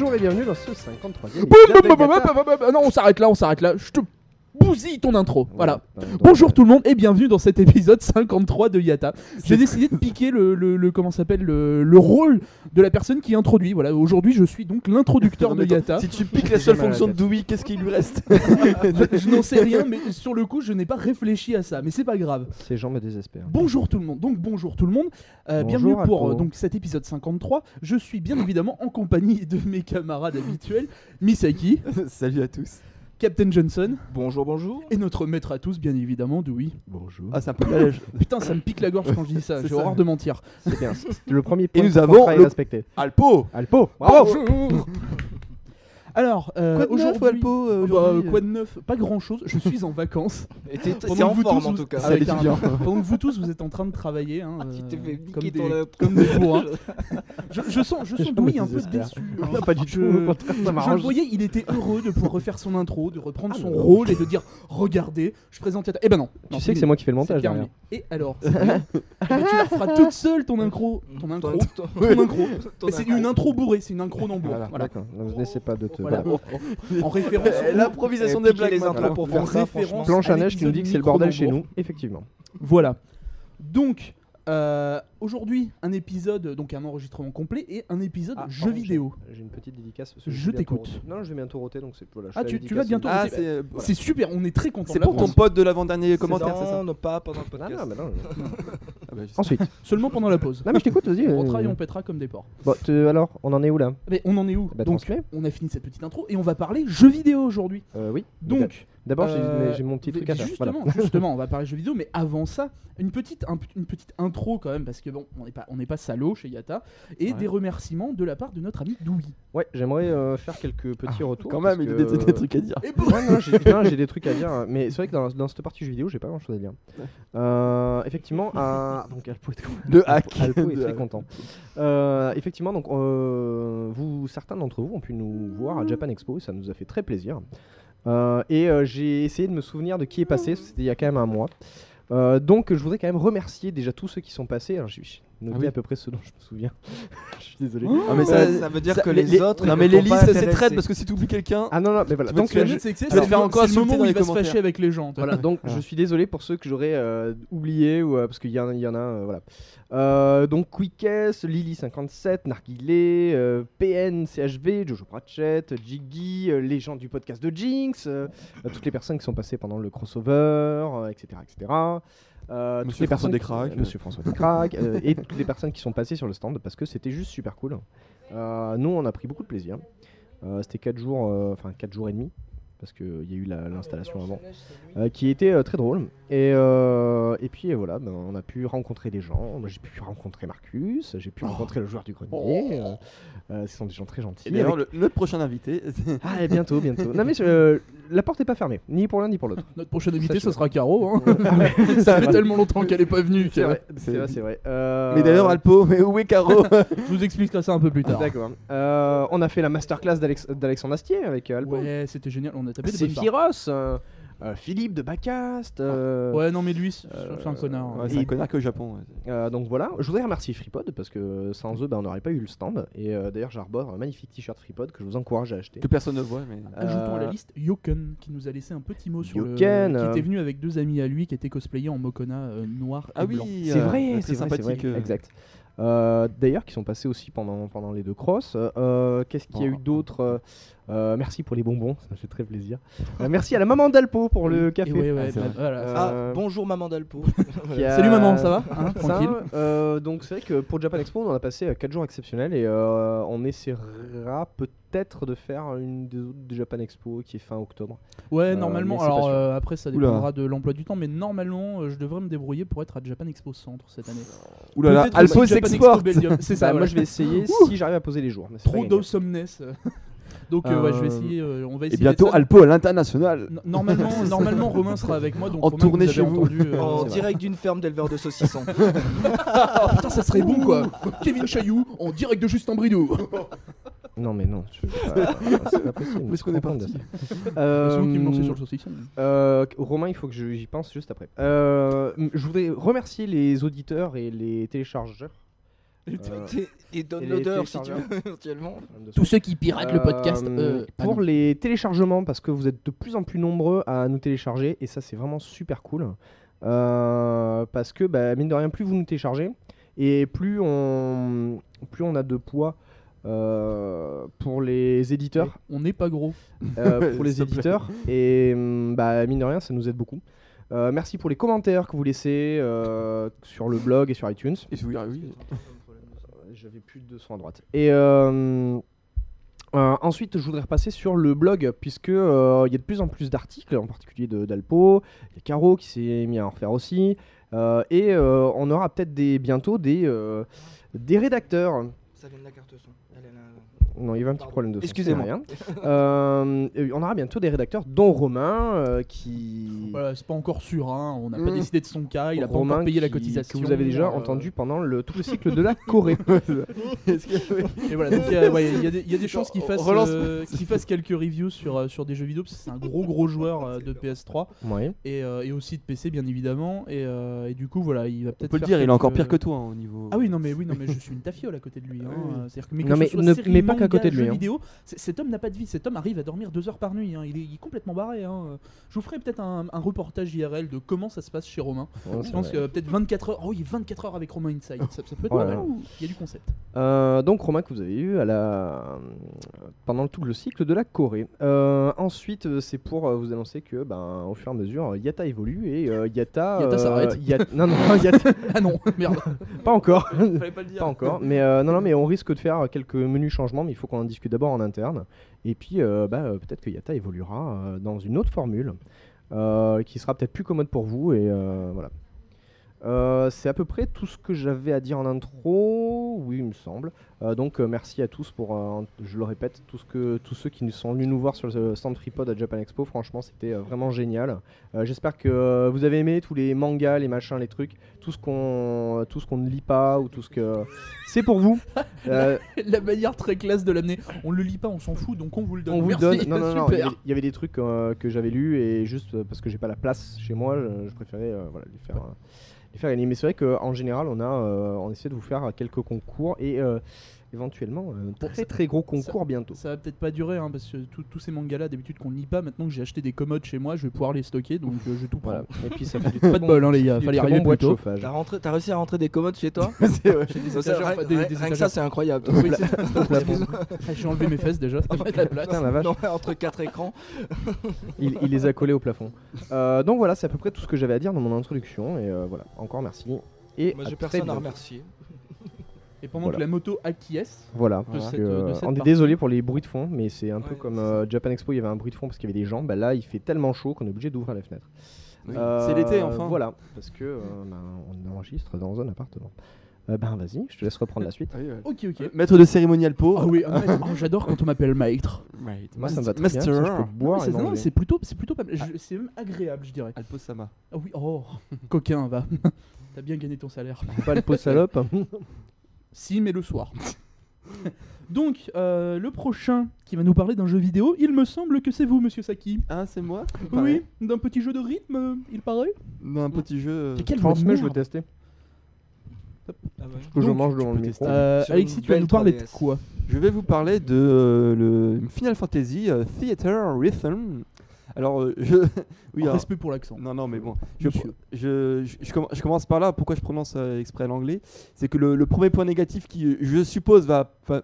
Bonjour et bienvenue dans ce 53e. Boum, boum, boum, boum, boum, boum, boum. Non, on s'arrête là, on s'arrête là. Je te bousille ton intro. Voilà. Bonjour tout le monde et bienvenue dans cet épisode 53 de Yata. J'ai décidé de piquer le, le, le- comment s'appelle le, le rôle de la personne qui introduit. Voilà, aujourd'hui je suis donc l'introducteur de Yata. Si tu piques la seule fonction de. Dewey, qu'est-ce qu'il lui reste je n'en sais rien, mais sur le coup je n'ai pas réfléchi à ça, mais c'est pas grave. Ces gens me désespèrent. Bonjour tout le monde. Donc bonjour tout le monde. Euh, bienvenue pour euh, donc cet épisode 53. Je suis bien évidemment en compagnie de mes camarades habituels, Misaki, Salut à tous. Captain Johnson Bonjour, bonjour. et notre maître à tous bien évidemment Dewey. Bonjour. Ah, c'est un peu belge. Putain, ça me pique la gorge quand je dis ça. C'est J'ai ça. horreur de mentir. C'est bien. Le premier point. nous de avons le- respecté. Alpo Alpo. Bravo. Bonjour. Alors, euh, Quoi de neuf, aujourd'hui, Alpo, euh, bah, aujourd'hui quoi de neuf? Pas grand chose. Je suis en vacances. T'es t'es en vous forme tous, en tout cas. Ah, carrément. bien. Pendant que vous tous, vous êtes en train de travailler. hein, Tu t'es euh, fait comme niquer des, ton comme des bourrins. je, je sens, je sens Louis un peu déçu. Non, pas du tout. Je le voyais, il était heureux de pouvoir refaire son intro, de reprendre Ah, son mais rôle et de dire Regardez, je présente. Eh ben non. Tu Non, sais que c'est moi qui fais le c'est montage derrière. Et alors c'est. Eh ben, Tu la feras toute seule ton intro. Ton intro. Ton- intro. c'est une intro bourrée, c'est une intro d'embourg. Voilà, Voilà. D'accord. Je n'essaie pas de te. Voilà. voilà. En référence. Eh, L'improvisation Et des blagues les intros pour faire ça. Planche à à neige qui nous dit que c'est le bordel chez nous. Effectivement. Voilà. Donc, euh, aujourd'hui, un épisode, donc un enregistrement complet et un épisode Ah, jeu pardon, vidéo. J'ai une petite dédicace. parce Je que bientôt t'écoute. Non, je vais bientôt roter donc c'est voilà. je Ah, tu- tu vas bientôt Ah, c'est euh, super, on est très content. c'est pour ton pote de l'avant-dernier commentaire, c'est ça Non, non, pas pendant le Ah podcast. non, mais non. Ah bah, je. Ensuite. Seulement pendant la pause. Non mais je t'écoute. Vas-y. On euh, travaille, on pètera comme des porcs. Bon, alors, on en est où là? Mais on en est où? Bah, Donc, transmets. on a fini cette petite intro et on va parler jeux vidéo aujourd'hui. Euh, Oui. Donc, D'abord, j'ai- euh, j'ai mon petit truc à faire. Justement, Voilà. justement, on va parler jeux vidéo, mais avant ça, une petite, un- une petite intro quand même, parce que bon, on n'est pas, on n'est pas salaud chez Yata, et Ouais. des remerciements de la part de notre ami Doui. Ouais, j'aimerais euh, faire quelques petits retours. Ah, Quand même, il a que- des, des trucs à dire. Et bon, Ouais, non, j'ai non, j'ai des trucs à dire, hein, mais c'est vrai que dans, dans cette partie jeu vidéo, j'ai pas grand chose à dire. Euh, effectivement, donc Alpo est, Le hack. Alpo est très content. Euh, effectivement, donc vous, certains d'entre vous ont pu nous voir à Japan Expo, et ça nous a fait très plaisir. Et j'ai essayé de me souvenir de qui est passé, c'était il y a quand même un mois. Euh, donc je voudrais quand même remercier déjà tous ceux qui sont passés. Alors noté Ah oui. à peu près ce dont je me souviens. je suis désolé. Ah, mais Ça, ça, ça veut dire ça- que les, autres. Non, mais les listes, c'est traite parce que si tu oublies quelqu'un. Ah non, non, mais voilà. Donc euh, tu vas te faire le- encore le moment où il va se fâcher avec les gens. Voilà, donc Ah. je suis désolé pour ceux que j'aurais euh, oubliés ou euh, parce qu'il y, en a- euh, voilà. Euh, donc Quickest, Lily57, Narguilé, euh, PN, CHV, Jojo Pratchett, Jiggy, euh, les gens du podcast de Jinx, euh, euh, toutes les personnes qui sont passées pendant le crossover, euh, etc., etc. Euh, toutes Monsieur les François personnes Descraques. qui- Monsieur François Descraques, euh, et toutes les personnes qui sont passées sur le stand parce que c'était juste super cool. Euh, nous, on a pris beaucoup de plaisir. Euh, c'était 4 jours, euh, enfin 4 jours et demi parce qu'il y a eu la- l'installation avant, euh, qui était euh, très drôle. Et, euh, et puis voilà, ben, on a pu rencontrer des gens. J'ai pu rencontrer Marcus, j'ai pu Oh. rencontrer le joueur du grenier. euh, euh, ce sont des gens très gentils. Et d'ailleurs, avec- le, notre prochain invité. Ah, et bientôt, bientôt. non mais euh, la porte est pas fermée, ni pour l'un ni pour l'autre. Notre prochaine invité, Ça, ce sera Caro. hein. Ça Ça fait tellement longtemps qu'elle est pas venue. C'est vrai, c'est vrai, c'est vrai. Euh, Mais d'ailleurs, Alpo, mais où est Caro Je vous expliquerai ça un peu plus tard. D'accord. Euh, on a fait la masterclass d'Alex- d'Alexandre Astier avec Alpo. Ouais, c'était génial. On a tapé des C'est. Firos, euh, euh, Philippe de Bacast. euh, Ouais, non, mais lui, c'est Euh, un connard. Ouais, C'est un connard que au Japon. ouais. Euh, donc voilà, je voudrais remercier FreePod parce que sans eux, bah, on n'aurait pas eu le stand. Et euh, d'ailleurs, j'arbore un magnifique t-shirt FreePod que je vous encourage à acheter. Que personne ne voit, mais. Ajoutons à la Euh, liste Yoken qui nous a laissé un petit mot sur Yoken, le. qui euh, était venu avec deux amis à lui qui étaient cosplayés en Mokona euh, noir Ah et blanc. oui, C'est euh, vrai, c'est vrai, c'est vrai, sympathique. euh. exact. Euh, D'ailleurs, qui sont passés aussi pendant, pendant les deux crosses. Euh, Qu'est-ce qu'il y a eu Oh. d'autre? Euh, Merci pour les bonbons, ça me fait très plaisir. Euh, merci à la maman d'Alpo pour le café. ouais, ouais, Ah, bah, voilà. Euh, Ah, bonjour maman d'Alpo. a- Salut maman, ça va Hein, Ça, euh, donc c'est vrai que pour Japan Expo, on a passé 4 jours exceptionnels et euh, on essaiera peut-être de faire une des autres de Japan Expo qui est fin octobre. Ouais, Euh, normalement. Alors euh, après, ça Oula. dépendra de l'emploi du temps, mais normalement, euh, je devrais me débrouiller pour être à Japan Expo Centre cette année. Ouh là là, Peut-être Alpo s'exporte. C'est ça. Bah, voilà. Moi je vais essayer si j'arrive à poser les jours. mais Trop d'awesomeness. Donc euh, ouais, je vais Euh, essayer. euh, on va Et essayer. bientôt ça. Alpo à l'international. No- Normalement, normalement, Romain sera avec moi. Donc En Romain, tournée vous avez chez vous. entendu, euh, en c'est vrai. direct d'une ferme d'éleveurs de saucissons. Ah, putain, ça serait bon quoi. Kevin Chailloux en direct de Justin Bridou. Non mais non, je pas- c'est pas possible. Où est-ce qu'on est parti ça. C'est vous qui me lancez Euh, sur le saucisson. Euh, Romain, il faut que je- j'y pense juste après. Euh, m- je voudrais remercier les auditeurs et les téléchargeurs. Euh, Et downloaders si tu veux, éventuellement. Tous ceux qui piratent le podcast. Euh, euh, pour les téléchargements, parce que vous êtes de plus en plus nombreux à nous télécharger, et ça c'est vraiment super cool. Euh, parce que bah, mine de rien, plus vous nous téléchargez, et plus on, plus on a de poids euh, pour les éditeurs. On n'est pas gros. euh, pour les éditeurs. Et hum, bah, mine de rien, ça nous aide beaucoup. Euh, merci pour les commentaires que vous laissez euh, sur le blog et sur iTunes. Et oui, ah oui. J'avais plus de son à droite. Et euh, euh, ensuite, je voudrais repasser sur le blog, puisque euh, il y a de plus en plus d'articles, en particulier de- d'Alpo. Il y Caro qui s'est mis à en refaire aussi. Et on aura peut-être des, bientôt des, des rédacteurs. Non, il y avait un petit Pardon. problème de son, Excusez-moi. Euh, on aura bientôt des rédacteurs, dont Romain, euh, qui. Voilà, c'est pas encore sûr. Hein. On n'a pas Mm. décidé de son cas. Il a pas Romain encore payé la qui- cotisation. Que vous avez déjà euh, entendu pendant le, tout le cycle de la Corée. Et voilà, donc il y a, ouais, il y a des, il y a des chances qu'il fasse, relance- euh, qu'il fasse quelques reviews sur, euh, sur des jeux vidéo parce que c'est un gros gros joueur euh, de PS3 ouais. et, euh, et aussi de PC bien évidemment. Et, euh, et du coup, voilà, il va On peut-être. peut le faire dire, il est encore quelques- pire que toi hein, au niveau. Ah oui, non mais oui, non mais je suis une tafiole à côté de lui. hein. Oui. C'est-à-dire que mais que Non, ce mais soit ne- série, mais pas qu'à manga, côté de lui, hein. vidéo, cet homme n'a pas de vie. Cet homme arrive à dormir deux heures par nuit. hein. Il, est, il est complètement barré. hein. Je vous ferai peut-être un, un reportage IRL de comment ça se passe chez Romain. Je pense que peut-être 24 heures. Oh oui, 24 heures avec Romain Inside. Ça, ça peut être pas mal. Il y a du concept. Euh, donc Romain que vous avez eu à la... pendant tout le cycle de la Corée. Euh, ensuite, euh, c'est pour vous annoncer que, ben, au fur et à mesure, Yata évolue et euh, Yata. Yata euh, s'arrête. Yat- Non, non, Yata- Ah non, merde. pas encore. Fallait pas le dire. Pas encore, mais euh, non, non, mais on risque de faire quelques menus changements, mais il faut qu'on en discute d'abord en interne. Et puis, euh, bah, euh, peut-être que Yata évoluera euh, dans une autre formule qui sera peut-être plus commode pour vous. Et voilà. Euh, c'est à peu près tout ce que j'avais à dire en intro, oui, il me semble. Euh, donc, euh, merci à tous pour, je le répète, tout ce que, tous ceux qui nous sont venus nous voir sur le stand Tripod à Japan Expo. Franchement, c'était vraiment génial. J'espère que vous avez aimé tous les mangas, les machins, les trucs, tout ce qu'on, qu'on ne lit pas ou tout ce que c'est pour vous. La manière très classe de l'amener. On le lit pas, on s'en fout, donc on vous le donne. on vous le donne. Non, non, non. Il y super. avait- il y avait des trucs que j'avais lus et juste parce que j'ai pas la place chez moi, je, je préférais voilà, les faire. Mais c'est vrai qu'en général, on a, euh, on essaie de vous faire quelques concours et euh, éventuellement un Bon, très ça- très gros concours bientôt. Ça va peut-être pas durer, hein, parce que tous ces mangas-là, d'habitude qu'on lit pas, maintenant que j'ai acheté des commodes chez moi, je vais pouvoir les stocker, donc euh, je vais tout Voilà. prendre. Et puis ça fait du Pas de bol, hein, les gars, fallait arriver bon plus tôt. chauffage. T'as rentré- t'as réussi à rentrer des commodes chez toi Chez des Ça, étagères, rien- enfin, des- rien- des Rien que ça, c'est incroyable. Oui, c'est- Ah, J'ai enlevé mes fesses déjà, ça fait de la place. Putain, la vache. Non, entre quatre écrans. il, il les a collés au plafond. Euh, donc voilà, c'est à peu près tout ce que j'avais à dire dans mon introduction. Et euh, voilà, encore merci. Et Moi, j'ai personne à remercier. Et pendant Voilà. que la moto acquiesce, Voilà, de parce cette- que, de euh, cette on est désolé pour les bruits de fond, mais c'est un peu comme euh, Japan Expo, il y avait un bruit de fond parce qu'il y avait des gens. Bah là, il fait tellement chaud qu'on est obligé d'ouvrir la fenêtre. Oui. Euh, C'est l'été enfin. Voilà, parce que euh, ben, on enregistre dans un appartement. Euh, ben vas-y, je te laisse reprendre la suite. Ah oui, ouais. ok, ok. Maître de cérémonie Alpo. Ah oui. Oh, j'adore quand on m'appelle maître. Right. Moi, ça me va très Master. bien. parce que je peux boire Ouais, et c'est- non, manger. c'est plutôt, c'est plutôt pas mal. Je- C'est même agréable, je dirais. Alpo Sama. Ah oui, oh, coquin, va. T'as bien gagné ton salaire. Pas le pot salope. Si, mais le soir. Donc, euh, le prochain qui va nous parler d'un jeu vidéo, il me semble que c'est vous, monsieur Saki. Ah, c'est moi Oui, d'un petit jeu de rythme, euh, il paraît. Un petit jeu. euh, Mais quelle voix de Transmets, je veux merde. tester. Ah ouais. Que je Donc, mange peux le micro. tester. Euh, Sur Alexis, une tu vas belle nous parler de 3DS. quoi? Je vais vous parler de euh, le Final Fantasy euh, Theater Rhythm. Alors, euh, je. oui, alors- Respect pour l'accent. Non, non, mais bon. Je, je, je, je comm- je commence par là. Pourquoi je prononce euh, exprès l'anglais? C'est que le, le premier point négatif qui, je suppose, va, va,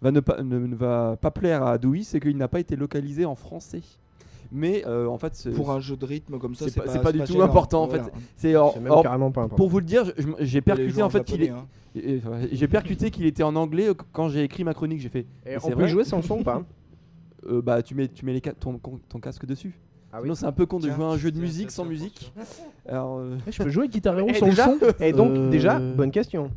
va ne, pas, ne, ne va pas plaire à Dewey, c'est qu'il n'a pas été localisé en français. Mais euh, en fait, c'est Pour un jeu de rythme comme ça, c'est pas- pas, c'est pas du tout gênant. important, en Voilà. fait. c'est carrément pas important. pour vous le dire, j'ai percuté en fait qu'il est. hein. J'ai percuté qu'il était en anglais euh, quand j'ai écrit ma chronique. J'ai fait. Et on c'est peut vrai jouer sans son ou pas? Euh, bah tu mets tu mets les ca- ton, casque dessus. Ah Sinon c'est un peu con de Tiens, jouer à un jeu de tiens, musique tiens, sans tiens, musique. Alors euh, Eh, je peux jouer Guitar Hero Et sans déjà- le son Et donc, Euh, déjà, bonne question.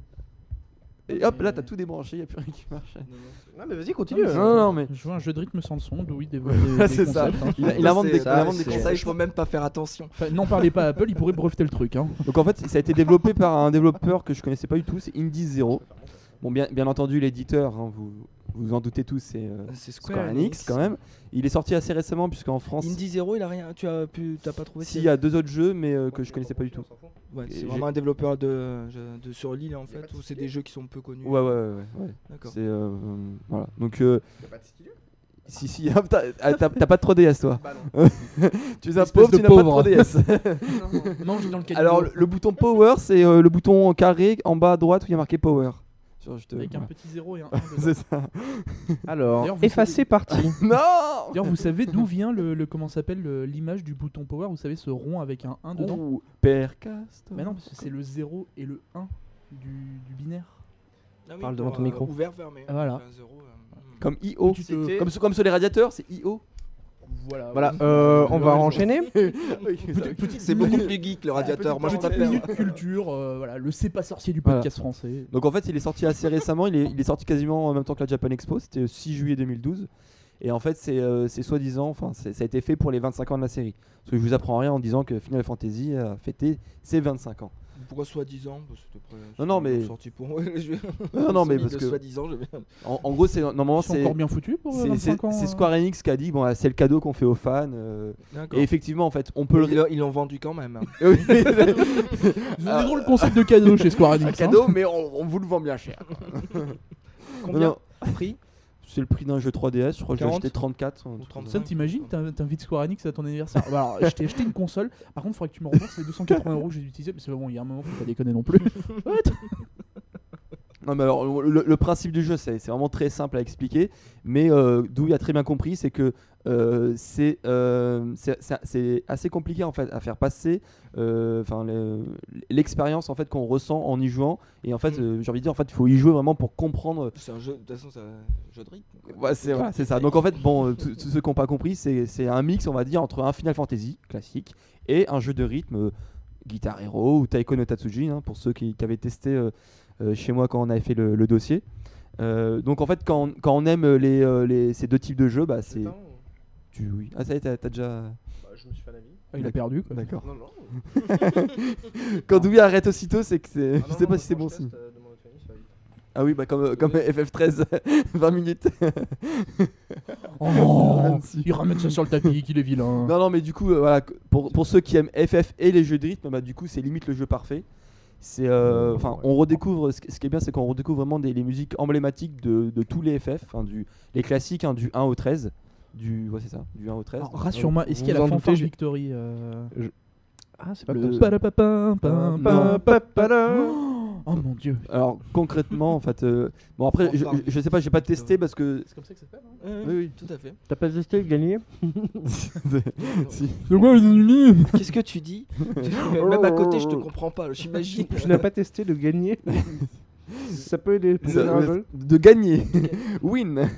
et hop là t'as tout débranché, y a plus rien qui marche. Non, non, c'est- Non, mais vas-y, continue. Non, Non non mais Je joue à un jeu de rythme sans le son, d'où il développe des, des c'est ça. concepts, hein. Il, invente des, ça, il invente des c'est- concepts. Il faut même pas faire attention. Enfin, N'en parlez pas à Apple, il pourrait breveter le truc. Hein. Donc en fait ça a été développé par un développeur que je connaissais pas du tout, c'est Indie Zero. Bon bien bien entendu l'éditeur, hein, vous vous en doutez tous, c'est euh, Square Enix quand même. Il est sorti assez récemment puisqu'en France Indie Zero, il a rien. Tu as pu, t'as pas trouvé s'il y a deux autres jeux mais euh, que je connaissais pas du tout. Ouais, c'est vraiment un développeur de, de sur l'île en fait, ou c'est des jeux qui sont peu connus. Ouais ouais ouais, ouais, ouais. D'accord. C'est euh, euh, voilà. Donc euh, si si hop, t'as ah, t'as- t'as pas de 3DS toi. tu es un pauvre, de tu n'as pas de pauvre. 3DS. Non, je dans le cas Alors le, le bouton power c'est euh, le bouton carré en bas à droite où il y a marqué power. Sur- je te- avec un petit 0 et un 1 C'est ça. Alors, D'ailleurs, vous effacer partie. Non D'ailleurs, vous savez d'où vient le, le- comment s'appelle le- l'image du bouton power? Vous savez ce rond avec un 1 dedans? Ouh, Père Castor. Mais non, parce que c'est le 0 et le 1 du, du binaire. Ah oui, Parle devant pour, ton euh, micro. Ouvert, fermé. Voilà. Un zéro, euh, hmm. Comme IO. Tu te- Comme, sur- comme sur les radiateurs, c'est IO. Voilà. Voilà, euh, on va enchaîner. C'est beaucoup plus geek le radiateur. Moi je minute culture, euh, voilà, le c'est pas sorcier du Voilà. podcast français. Donc en fait, il est sorti assez récemment. Il est, il est sorti quasiment en même temps que la Japan Expo. C'était le 6 juillet 2012. Et en fait, c'est euh, soi-disant, enfin, c'est- ça a été fait pour les 25 ans de la série. Parce que je vous apprends rien en disant que Final Fantasy a fêté ses 25 ans. Pourquoi soi-disant Non, non, mais- sorti pour. Non, non, mais parce que- Soi-disant. En, en gros, c'est normalement c'est encore bien pour euh, c'est- 25 ans. c'est- c'est euh. Square Enix qui a dit bon, c'est le cadeau qu'on fait aux fans. euh, D'accord. et effectivement, en fait, on peut le. Ils l'ont- Ils l'ont vendu quand même. hein. Oui. Ils ont des drôles de concept de cadeau chez Square Enix. un hein. cadeau, mais on, on vous le vend bien cher. Combien Non, Prix C'est le prix d'un jeu 3DS. Je crois que j'ai 40? acheté 34. un Ou truc 35. Ça, t'imagines, t'in- t'invites Square Enix à ton anniversaire. Bah, alors, je t'ai acheté une console. Par contre, il faudrait que tu me rembourses les 280 euros que j'ai utilisés. Parce que bon, il y a un moment, faut pas déconner non plus. What? Non, mais alors, le, le principe du jeu, c'est vraiment très simple à expliquer. Mais euh, d'où il a très bien compris, c'est que euh, c'est euh, assez compliqué en fait à faire passer euh, l'expérience en fait qu'on ressent en y jouant. Et en fait, Mm. euh, j'ai envie de dire, en fait, il faut y jouer vraiment pour comprendre. C'est un jeu, de toute façon, c'est un jeu de rythme. Ouais, c'est voilà, ça. Donc en fait, bon, euh, tous ceux qui n'ont pas compris, c'est un mix, on va dire, entre un Final Fantasy classique et un jeu de rythme. Guitar Hero ou Taiko no Tatsuji, hein, pour ceux qui, qui avaient testé euh, chez moi quand on avait fait le, le dossier. Euh, donc en fait, quand on, quand on aime les, euh, les- ces deux types de jeux, bah c'est. Tu, oui. Ah ça y est, t'as déjà. Je me suis fait un avis. Ah, Il a perdu. Quoi. D'accord. Non, non. Quand Douy arrête aussitôt, c'est que c'est. Ah je non, sais non, pas si c'est bon signe. euh. Ah oui, bah comme, comme FF13, 20 minutes. Oh, 26. il ramène ça sur le tapis, qu'il est vilain. Non, non, mais du coup, euh, voilà, pour, pour ceux qui aiment FF et les jeux de rythme, bah, du coup, c'est limite le jeu parfait. C'est, euh, enfin, on redécouvre. Ce qui est bien, c'est qu'on redécouvre vraiment des, les musiques emblématiques de, de tous les FF, enfin, du, les classiques, hein, du 1 au 13, du, ouais, c'est ça, du 1 au 13. Alors, Rassure-moi, est-ce qu'il y a la fanfare Victory euh, Ah, c'est pas le comme ça. Oh mon dieu. Alors concrètement, en fait, euh, bon après, je, je- je sais pas, j'ai pas testé parce que. C'est comme ça que ça s'appelle Ouais, Oui, oui. Tout à fait. T'as pas testé le gagner Si. C'est quoi une Qu'est-ce que tu dis Même à côté, je te comprends pas. J'imagine. Tu n'as pas testé le gagner Ça peut aider Ça- gagner de gagner, win.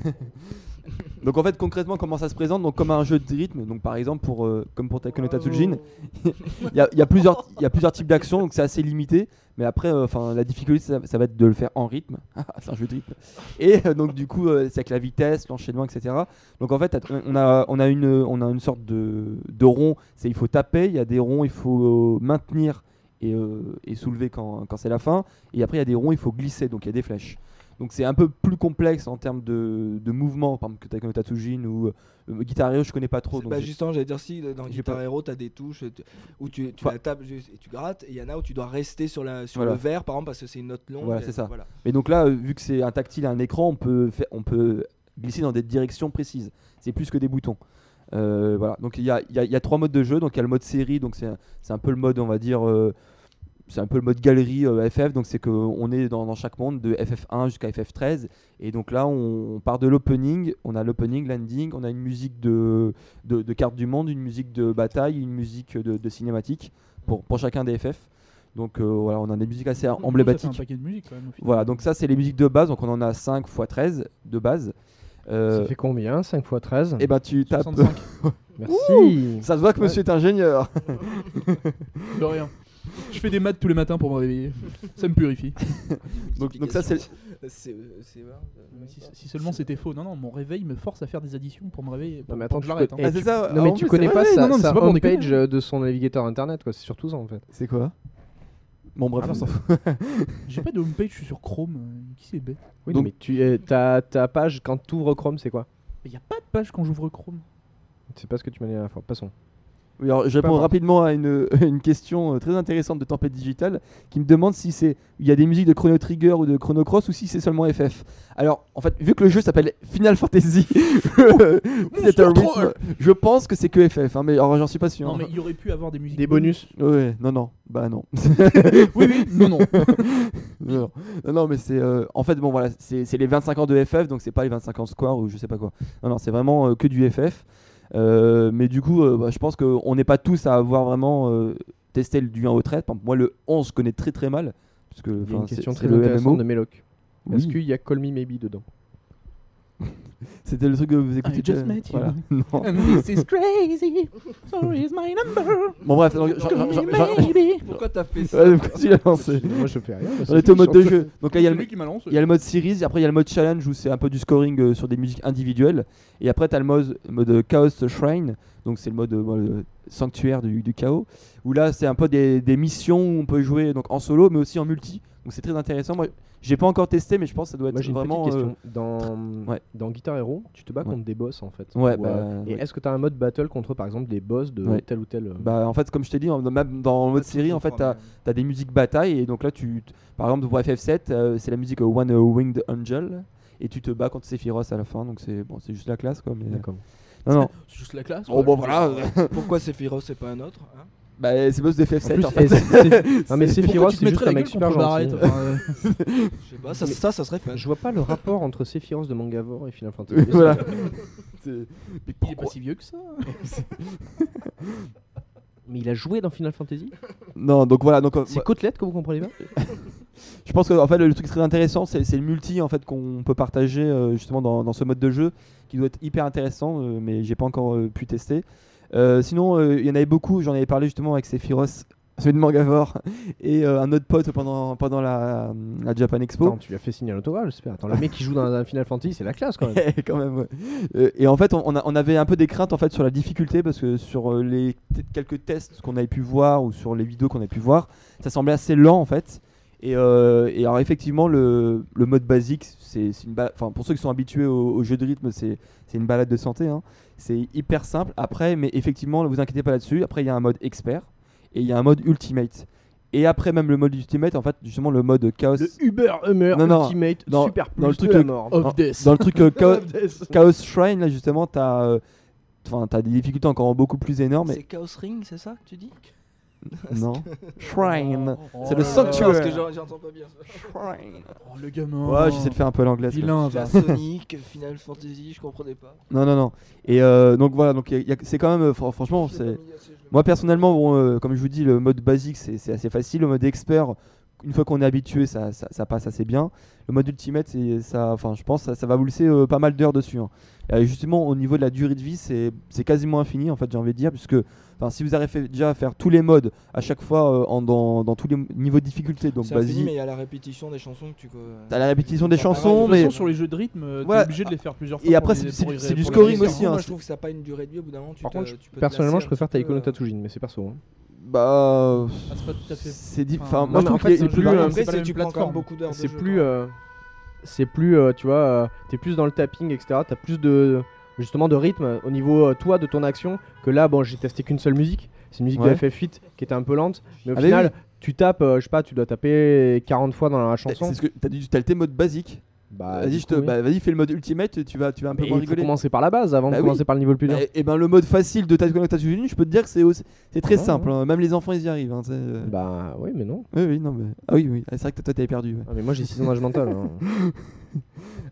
Donc en fait concrètement comment ça se présente? Donc comme un jeu de rythme donc par exemple pour euh, comme pour Taiko no Tatsujin il y, a- il y a plusieurs il y a plusieurs types d'actions donc c'est assez limité. Mais après euh, enfin la difficulté ça, ça va être de le faire en rythme. C'est un jeu de rythme. Et euh, donc du coup c'est avec la vitesse l'enchaînement etc donc en fait on a on a une on a une sorte de, de rond. C'est il faut taper il y a des ronds il faut maintenir et, et soulever quand, quand c'est la fin. Et après il y a des ronds il faut glisser. Donc il y a des flèches donc c'est un peu plus complexe en termes de, de mouvement, par exemple que Taiko no Tatsujin ou euh, Guitar Hero, je connais pas trop. donc justement, j'allais dire si dans Guitar Hero, t'as des touches tu- où tu, tu Enfin- la tapes et tu grattes, et il y en a où tu dois rester sur, la, sur Voilà. le verre, par exemple, parce que c'est une note longue. Voilà, c'est ça. Voilà. Mais donc là, euh, vu que c'est un tactile et un écran, on peut, faire, on peut glisser dans des directions précises. C'est plus que des boutons. Euh, voilà, donc il y a, y a- y a trois modes de jeu. Donc il y a le mode série, donc c'est un, c'est un peu le mode, on va dire, euh, c'est un peu le mode galerie euh, FF. Donc c'est qu'on est dans, dans chaque monde de FF1 jusqu'à FF13. Et donc là, on, on part de l'opening. On a l'opening, landing, on a une musique de, de, de carte du monde, une musique de bataille, une musique de, de cinématique pour, pour chacun des FF. Donc euh, voilà, on a des musiques assez Ça fait un emblématiques. paquet de musique quand même. au final. Voilà, donc ça c'est les musiques de base, donc on en a 5 x 13 de base. Euh, Ça fait combien? 5 x 13 et ben tu tapes. 65. Merci. Ça se voit que monsieur est ingénieur. De rien. Je fais des maths tous les matins pour me réveiller. Ça me purifie. donc, donc ça c'est. C'est c'est vrai. Si, si seulement c'était faux. Non, non, mon réveil me force à faire des additions pour me réveiller. Non, mais pour attends, je l'arrête. peux- hein. eh, Ah, c'est ça Non mais en tu plus, connais c'est pas vrai, sa, non, non, mais sa c'est pas pour déconner. homepage euh, de son navigateur internet quoi, c'est sur tous en fait. C'est quoi? Bon bref, Ah, on s'en bah. fout. J'ai pas de homepage, je suis sur Chrome. euh, Qui c'est bête? Oui, Donc- mais tu euh, ta, ta page quand tu ouvres Chrome, c'est quoi? Il y a pas de page quand j'ouvre Chrome. C'est pas ce que tu m'as dit la dernière fois. Passons. Oui, alors, je réponds rapidement à une, une question euh, très intéressante de Tempête Digital qui me demande si c'est il y a des musiques de Chrono Trigger ou de Chrono Cross ou si c'est seulement FF. Alors en fait vu que le jeu s'appelle Final Fantasy je pense que c'est que FF hein, mais alors j'en suis pas sûr. Non, mais il y aurait pu avoir des musiques. Des bonus. Ouais, non non, bah non. Oui, oui, non, non. non, non. Mais c'est euh, en fait bon voilà, c'est c'est les 25 ans de FF donc c'est pas les 25 ans Square ou je sais pas quoi. Non non, c'est vraiment euh, que du FF. Euh, mais du coup, euh, bah, je pense qu'on n'est pas tous à avoir vraiment euh, testé le du 1 au trait. Moi le 11 je connais très très mal parce que Il y a enfin, une question très intéressante MMO. de Meloc. Est-ce qu'il y a Call Me Maybe dedans? C'était le truc que vous écoutez. I just euh, met you. voilà. Non. And this is crazy. So is my number. Bon bref, alors, me j'en- maybe. Pourquoi t'as fait ça Ouais, pourquoi tu l'as lancé Moi je fais rien. On était au mode de jeu. Donc là il y a le. Il y a mode series, après il y a le mode challenge où c'est un peu du scoring euh, sur des musiques individuelles. Et après tu as le mode, mode Chaos Shrine, donc c'est le mode, euh, mode sanctuaire du, du chaos, où là c'est un peu des, des missions où on peut jouer donc en solo mais aussi en multi. Donc c'est très intéressant. Moi j'ai pas encore testé mais je pense que ça doit être Moi j'ai une vraiment. petite euh, question. Dans, ouais. dans Guitar Hero, tu te bats Ouais. contre des boss en fait. Ouais, Ou, bah, euh, Et ouais. est-ce que tu as un mode battle contre par exemple des boss de Ouais. tel ou tel. euh, bah, en fait, comme je t'ai dit, dans le mode série, en fait, tu as, des musiques bataille. Et donc là, tu, par exemple, pour FF7, euh, c'est la musique One Winged Angel. Et tu te bats contre Sephiroth à la fin. Donc c'est bon, c'est juste la classe, quoi. Mais... D'accord. Non, non. C'est juste la classe. Oh, bon, voilà. Pourquoi Sephiroth c'est pas un autre hein? Bah, c'est boss de En FF7 plus, en fait. eh, non mais Sephiroth c'est juste un la mec super gentil. Euh, Je sais pas, ça, ça, ça serait fun. Je vois pas le rapport entre Sephiroth de Mangavor et Final Fantasy. voilà. Mais Il est pas si vieux que ça. Mais il a joué dans Final Fantasy Non, donc voilà. Donc, euh, C'est côtelette que vous comprenez pas je pense que en fait, le, truc très intéressant, c'est c'est le multi en fait qu'on peut partager euh, justement dans, dans ce mode de jeu qui doit être hyper intéressant, euh, mais j'ai pas encore euh, pu tester. Euh, sinon, euh, il y en avait beaucoup. J'en avais parlé justement avec Sephiroth, celui de Mangavor, et euh, un autre pote pendant, pendant la, la Japan Expo. Attends, tu lui as fait signer un autographe, j'espère. Attends, le mec qui joue dans un Final Fantasy, c'est la classe quand même. quand même, ouais. Et en fait, on, avait un peu des craintes en fait sur la difficulté parce que sur les quelques tests qu'on avait pu voir ou sur les vidéos qu'on avait pu voir, ça semblait assez lent en fait. Et, euh, et alors effectivement, le, le mode basique, c'est une ba- enfin pour ceux qui sont habitués au, au jeu de rythme, c'est c'est une balade de santé. hein. C'est hyper simple. Après, mais effectivement, ne vous inquiétez pas là-dessus. Après, il y a un mode expert et il y a un mode ultimate. Et après même le mode ultimate, en fait, justement le mode chaos. Le Uber Hummer Non, non, Ultimate dans- Super dans le Plus truc, de la euh, mort. Of dans- Death. Dans le truc euh, chaos. Chaos Shrine, là justement, t'as euh, t'as des difficultés encore beaucoup plus énormes. C'est Chaos Ring, c'est ça que tu dis? Non. Shrine. Oh C'est le là sanctuaire. que j'en- j'entends pas bien. Shrine. Oh, le gamin. Ouais, j'essaie de faire un peu l'anglais. Vilain, La va. Sonic, Final Fantasy, je comprenais pas. Non, non, non. Et euh, donc voilà, donc c'est quand même, euh, fr- franchement, c'est. Moi personnellement, bon, euh, comme je vous dis, le mode basique c'est assez facile. Le mode expert, une fois qu'on est habitué, ça, ça, ça passe assez bien. Le mode ultimate, ça, enfin, je pense, ça, ça va vous laisser euh, pas mal d'heures dessus. hein. Et, euh, justement, au niveau de la durée de vie, c'est c'est quasiment infini en fait, j'ai envie de dire, puisque, enfin, si vous arrivez déjà à faire tous les modes à chaque fois euh, en, dans, dans tous les niveaux de difficulté, donc basique, mais il y a la répétition des chansons que tu. t'as la répétition des chansons, mais sur les jeux de rythme, euh, t'es obligé de les faire plusieurs fois. Et après, c'est- du scoring aussi, hein, Moi, je trouve que ça n'a pas une durée de vie au bout d'un moment. tu Par contre, tu peux te personnellement, je préfère Taiko no euh, Tatsujin, mais c'est perso. hein. bah, Ah, c'est pas tout à fait. c'est dit. Enfin, moi je trouve est c'est plus c'est plus, c'est plus, euh, tu vois, euh, t'es plus dans le tapping, etc. T'as plus de, justement, de rythme au niveau euh, toi de ton action que là. Bon, j'ai testé qu'une seule musique, c'est une musique Ouais. de FF8 qui était un peu lente, mais au final, oui. tu tapes, je sais pas, tu dois taper 40 fois dans la chanson. C'est ce que t'as dit, t'as le mode basique. Bah, Vas-y, du je te, coup, oui. bah, vas-y, fais le mode ultimate, tu vas, tu vas un peu moins il faut rigoler. commencer par la base avant Bah de oui. commencer par le niveau le plus dur. Et, ben le mode facile de Taekwondo Tatsujin, je peux te dire que c'est aussi- c'est très Ah, simple. ouais. hein. Même les enfants ils y arrivent. hein, euh. Bah oui, mais non. Oui, oui, non, mais. Ah oui, oui. Ah, c'est vrai que toi t'avais perdu. ouais. Ah, mais moi j'ai 6 ans d'âge mental. hein.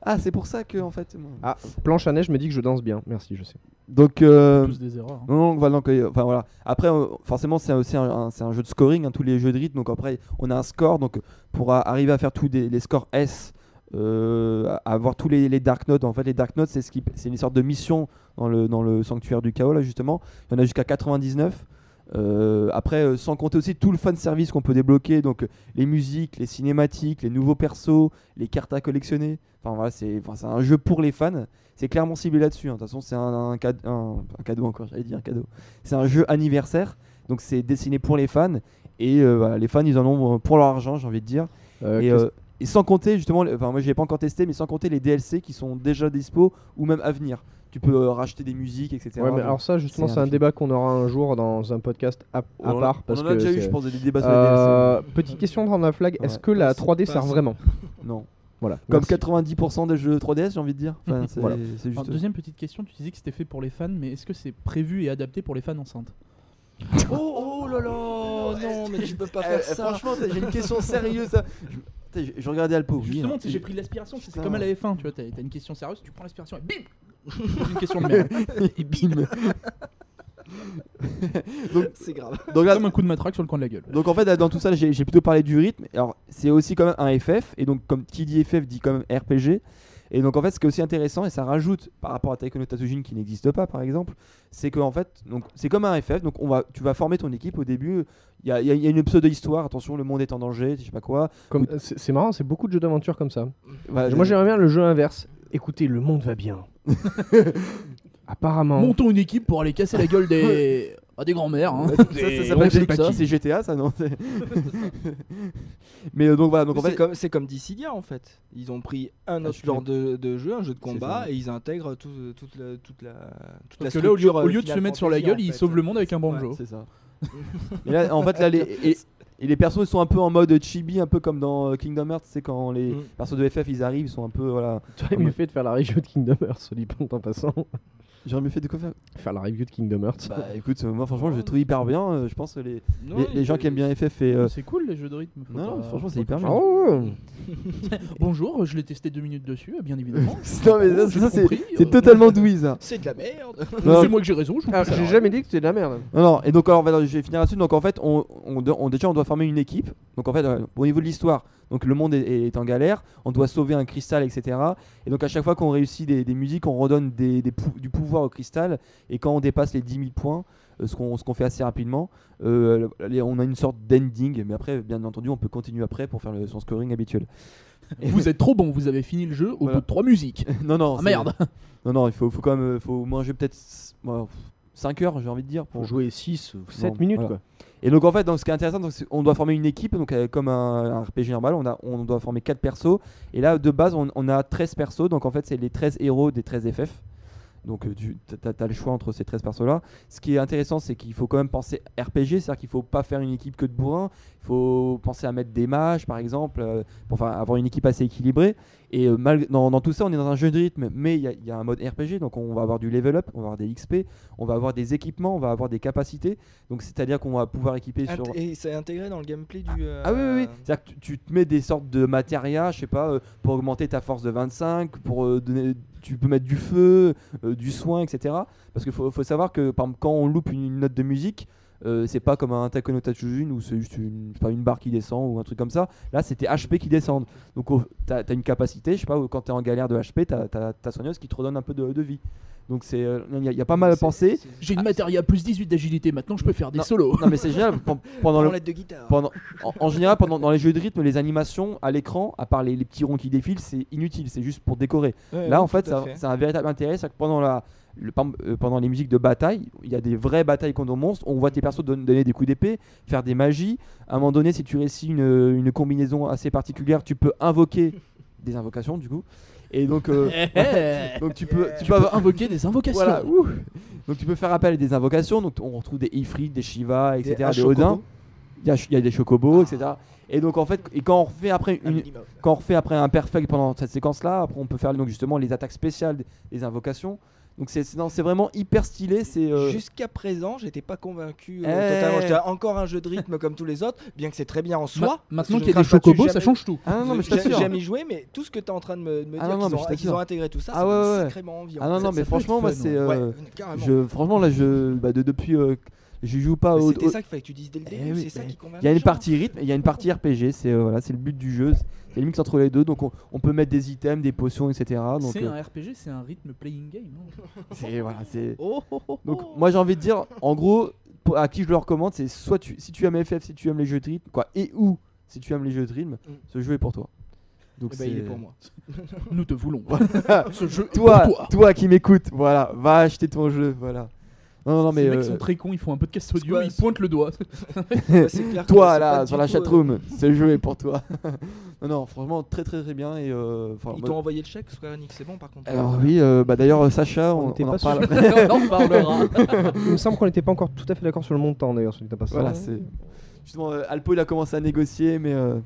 Ah, c'est pour ça que en fait. moi- Ah, planche à neige me dit que je danse bien. Merci, je sais. Donc. euh, Tous des erreurs. hein. Non, non, voilà, donc, euh, enfin voilà. Après, euh, forcément, c'est aussi un, un- c'est un jeu de scoring, hein, tous les jeux de rythme. Donc après, on a un score. Donc pour arriver à faire tous des- les scores S, euh, avoir tous les, les Dark Notes. En fait, les Dark Notes, c'est ce qui, c'est une sorte de mission dans le dans le sanctuaire du chaos là justement. Il y en a jusqu'à 99. Euh, après, euh, sans compter aussi tout le fan service qu'on peut débloquer, donc les musiques, les cinématiques, les nouveaux persos, les cartes à collectionner. Enfin voilà, c'est enfin, un jeu pour les fans. C'est clairement ciblé là-dessus. hein. De toute façon, c'est un, un cade- un- un cadeau encore, j'allais dire un cadeau. C'est un jeu anniversaire, donc c'est dessiné pour les fans. Et euh, voilà, les fans, ils en ont pour leur argent, j'ai envie de dire. Euh, et, et sans compter, justement, enfin, moi, j'ai pas encore testé, mais sans compter les DLC qui sont déjà dispo ou même à venir. Tu peux euh, racheter des musiques, etc. Ouais, mais alors ça, justement, c'est un débat qu'on aura un jour dans un podcast à, on part. Parce on en a que déjà eu, je pense, des débats sur les Euh, petite question de Random Flag, est-ce que la c'est 3D pas sert vraiment? DLC. Non. Voilà. Comme merci. 90% des jeux 3DS, j'ai envie de dire. Enfin, c'est Voilà. c'est juste. Alors, deuxième petite question, tu disais que c'était fait pour les fans, mais est-ce que c'est prévu et adapté pour les fans enceintes? Oh, oh là là Non, mais tu peux pas Eh, faire eh, ça Franchement, j'ai une question sérieuse. Je, regardais Alpo. Justement, tu sais, j'ai pris l'aspiration, c'est comme à la F1, tu vois, t'as une question sérieuse, tu prends l'aspiration et bim une question de merde. Et bim. C'est grave. Donc là, Comme un coup de matraque sur le coin de la gueule. Donc en fait dans tout ça j'ai j'ai plutôt parlé du rythme. Alors c'est aussi quand même un FF et donc comme qui dit FF dit quand même RPG. Et donc en fait ce qui est aussi intéressant et ça rajoute par rapport à Taekwondo Tatsujin qui n'existe pas par exemple, c'est que en fait donc c'est comme un FF donc on va tu vas former ton équipe au début. Il y a, il y a- il y a une pseudo histoire attention le monde est en danger je sais pas quoi. Comme- C'est c'est marrant, c'est beaucoup de jeux d'aventure comme ça. Voilà, Moi j'aimerais bien le jeu inverse. Écoutez, le monde va bien. Apparemment. Montons une équipe pour aller casser la gueule des. Ah, des grands-mères. Hein. ça, ça, ça c'est GTA ça non c'est- Mais euh, donc voilà donc en C'est fait comme, c'est comme Dissidia en fait. Ils ont pris un Ah, autre genre de, de jeu, un jeu de combat, et ils intègrent tout- toute la, toute la, toute la Parce que là, au lieu, au lieu de se mettre sur la gueule, en ils fait. sauvent le monde avec un banjo. C'est ça. et là, en fait, là, les, et, et les persos ils sont un peu en mode chibi, un peu comme dans euh, Kingdom Hearts. C'est quand les Mm. persos de FF ils arrivent, ils sont un peu voilà. Tu aurais mieux fait de faire la review de Kingdom Hearts, dit en passant. J'aurais mieux fait de quoi faire. Faire la review de Kingdom Hearts. Bah écoute, euh, moi franchement, je le trouve hyper bien. euh, je pense que les, Non, les, il- gens qui aiment bien FF et. euh, C'est cool les jeux de rythme. faut non, franchement, c'est hyper bien. Oh Bonjour, je l'ai testé deux minutes dessus, bien évidemment. non, mais ça, J'ai ça, c'est compris, c'est euh, totalement douille ça. C'est de la merde. Non, C'est moi que j'ai raison. Je vous Ah, J'ai jamais dit que c'était de la merde. Non, non, et donc alors voilà, je vais finir là-dessus. Donc en fait, on, on, déjà on doit former une équipe. Donc en fait, euh, au niveau de l'histoire, donc le monde est, est en galère, on doit sauver un cristal, etc. Et donc à chaque fois qu'on réussit des, des musiques, on redonne des, des pou- du pouvoir au cristal. Et quand on dépasse les 10 000 points, euh, ce qu'on fait assez rapidement, euh, les- on a une sorte d'ending. Mais après, bien entendu, on peut continuer après pour faire le, son scoring habituel. Vous êtes trop bon, vous avez fini le jeu au Voilà. bout de trois musiques. non, non, Ah merde Non, non, il faut, faut quand même, faut manger peut-être 5 heures, j'ai envie de dire, pour, jouer 6 ou 7 Non, minutes voilà. quoi. Et donc en fait, donc, ce qui est intéressant, donc, on doit former une équipe, donc euh, comme un, un RPG normal, on, a, on doit former 4 persos. Et là, de base, on, on a 13 persos, donc en fait, c'est les 13 héros des 13 FF. Donc euh, tu as, le choix entre ces 13 persos-là. Ce qui est intéressant, c'est qu'il faut quand même penser RPG, c'est-à-dire qu'il faut pas faire une équipe que de bourrins. Il faut penser à mettre des mages, par exemple, euh, pour avoir une équipe assez équilibrée. Et euh, malgré- dans, dans tout ça, on est dans un jeu de rythme, mais il y, a- il y a un mode RPG, donc on va avoir du level up, on va avoir des XP, on va avoir des équipements, on va avoir des capacités. Donc c'est-à-dire qu'on va pouvoir équiper sur... Et c'est intégré dans le gameplay du. euh, Ah oui, oui, oui. C'est-à-dire que tu, tu te mets des sortes de matérias, je sais pas, euh, pour augmenter ta force de 25, pour euh, donner, tu peux mettre du feu, du soin, etc. Parce qu'il faut, faut savoir que par exemple, quand on loupe une, une note de musique, euh, c'est pas comme un Taekwondo Tatsujin où c'est juste une, pas, barre qui descend ou un truc comme ça. Là, c'était HP qui descendent. Donc, oh, t'as as une capacité, je sais pas, quand t'es en galère de HP, t'as as, ta soigneuse qui te redonne un peu de, de vie. Donc, c'est euh, il y, a- il y a pas mal à c'est- penser. c'est- J'ai une matéria plus 18 d'agilité, maintenant je peux faire des Non. solos. Non, mais c'est génial. pen- Pendant le, Branlette de guitare. pendant, en, en général, pendant, dans les jeux de rythme, les animations à l'écran, à part les, les petits ronds qui défilent, c'est inutile, c'est juste pour décorer. Ouais, Là, ouais, en fait, ça, a un véritable intérêt, c'est que pendant, la, le, euh, pendant les musiques de bataille, il y a des vraies batailles contre des monstres, on voit tes persos don- donner des coups d'épée, faire des magies. À un moment donné, si tu réussis une, une combinaison assez particulière, tu peux invoquer des invocations, du coup. Et donc, euh, donc tu peux, tu Tu peux peux invoquer des invocations. voilà, ouh. donc tu peux faire appel à des invocations. Donc on retrouve des Ifrit, des Shiva, etc., des, Ashokoro. Odin. il y, a ch- il y a des chocobos, etc. Et donc en fait, et quand on refait après Un une, quand on refait après un perfect pendant cette séquence-là, après on peut faire donc justement les attaques spéciales, les invocations. Donc c'est c'est- non, c'est vraiment hyper stylé. C'est euh, Jusqu'à présent, j'étais pas convaincu. euh, Eh. totalement. J'étais encore un jeu de rythme comme tous les autres, bien que c'est très bien en Ma- soi. maintenant qu'il y a des chocobos, ça change tout. ah non, non mais je J'ai jamais joué, mais tout ce que tu es en train de me, de me Ah dire non, non, qu'ils mais ont, qu'ils ont intégré tout ça, Ah ça ouais, donne ouais. sacrément envie. en Ah non non mais franchement moi c'est je franchement là je bah, de- depuis euh, je joue pas au, C'était ça qu'il fallait que tu dises dès le Eh début, oui, c'est ça mais qui convainc il y a une gens. partie rythme et il y a une partie RPG c'est euh, voilà c'est le but du jeu c'est le mix entre les deux donc on, on peut mettre des items des potions etc donc C'est euh, un RPG, c'est un rythme playing game. hein. c'est voilà c'est Oh, oh, oh, donc moi j'ai envie de dire en gros pour- à qui je le recommande c'est soit tu si tu aimes FF si tu aimes les jeux de rythme quoi et ou si tu aimes les jeux de rythme Mm. ce jeu est pour toi donc Eh ben, il est c'est- pour moi. Nous te voulons. Ce jeu est toi pour toi. toi qui m'écoutes voilà va acheter ton jeu voilà non non, mais Ces mecs euh, sont très cons, ils font un podcast audio, quoi, ils pointent le doigt. Ouais, c'est clair que Toi là sur la euh, chatroom, ce jeu est pour toi. non non, franchement très très très bien et euh, Ils moi- t'ont envoyé le chèque, Square Enix, c'est bon par contre. Alors oui, euh, bah d'ailleurs Sacha, On on, n'était on en parle. On en parlera. Il me semble qu'on n'était pas encore tout à fait d'accord sur le montant d'ailleurs, sur le passé. voilà, c'est justement euh, Alpo il a commencé à négocier, mais euh,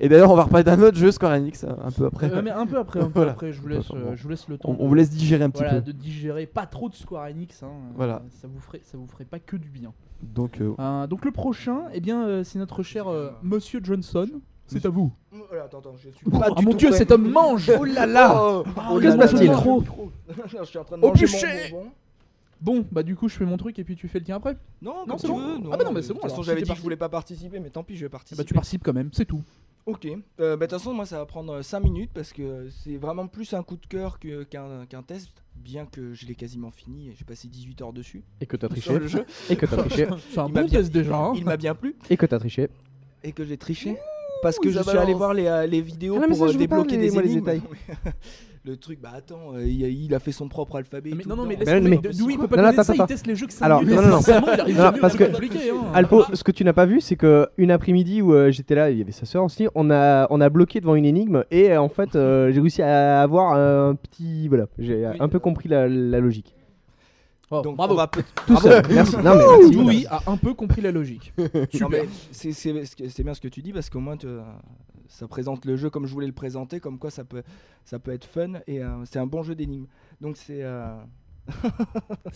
et d'ailleurs on va reparler d'un autre jeu Square Enix euh, un peu après. Euh, mais un peu après, un peu Voilà. après, je vous laisse, euh, je vous laisse le temps. On, de- on vous laisse digérer un petit voilà, peu. de digérer pas trop de Square Enix. hein, euh, Voilà. Ça vous ferait, ça vous ferait pas que du bien. Donc euh, Euh, donc le prochain, eh bien, euh, c'est notre cher euh, Monsieur Johnson. C'est à vous. Oh, attends, attends, je suis Oh, du mon tout dieu, prêt. cet homme mange Oh là là Oh que là se là passe-t-il là là. Trop. Je suis en train de Au manger bûcher mon bonbon. Bon, bah du coup, je fais mon truc et puis tu fais le tien après. Non, Non, c'est tu bon. veux. Ah bah non, mais c'est De bon, toute façon, alors, j'avais dit que je voulais pas participer, mais tant pis, je vais participer. bah tu participes quand même, c'est tout. Ok. Euh, bah, de toute façon, moi, ça va prendre 5 minutes parce que c'est vraiment plus un coup de cœur qu'un test, bien que je l'ai quasiment fini et j'ai passé 18 heures dessus. Et que t'as sur triché. le jeu. Et que t'as triché. C'est un bon test déjà. hein. Il m'a bien plu Et que t'as triché. et que j'ai triché. Parce que je suis allé voir les, euh, les vidéos Ah non, pour ça, euh, débloquer les- des moi, les énigmes. détails. Le truc, bah attends, euh, il, a, il a fait son propre alphabet. Mais tout non, non, mais Mais- mais- D'où il peut pas Non, non, connaître attends, ça, il attends. teste les jeux que 5 Alors, non, non, non. il Non, parce que- hein. Alpo, ce que tu n'as pas vu, c'est que une après-midi où euh, j'étais là, il y avait sa sœur aussi, on a, on a bloqué devant une énigme et euh, en fait euh, j'ai réussi à avoir un petit. Voilà, j'ai Oui. un peu compris la, la logique. Oh, Donc, bravo. on va Tout seul. Merci. Non, mais merci. Dewey a un peu compris la logique. Non, mais c'est bien ce que tu dis parce qu'au moins ça présente le jeu comme je voulais le présenter, comme quoi ça peut, ça peut être fun et euh, c'est un bon jeu d'énigmes. Donc c'est, euh,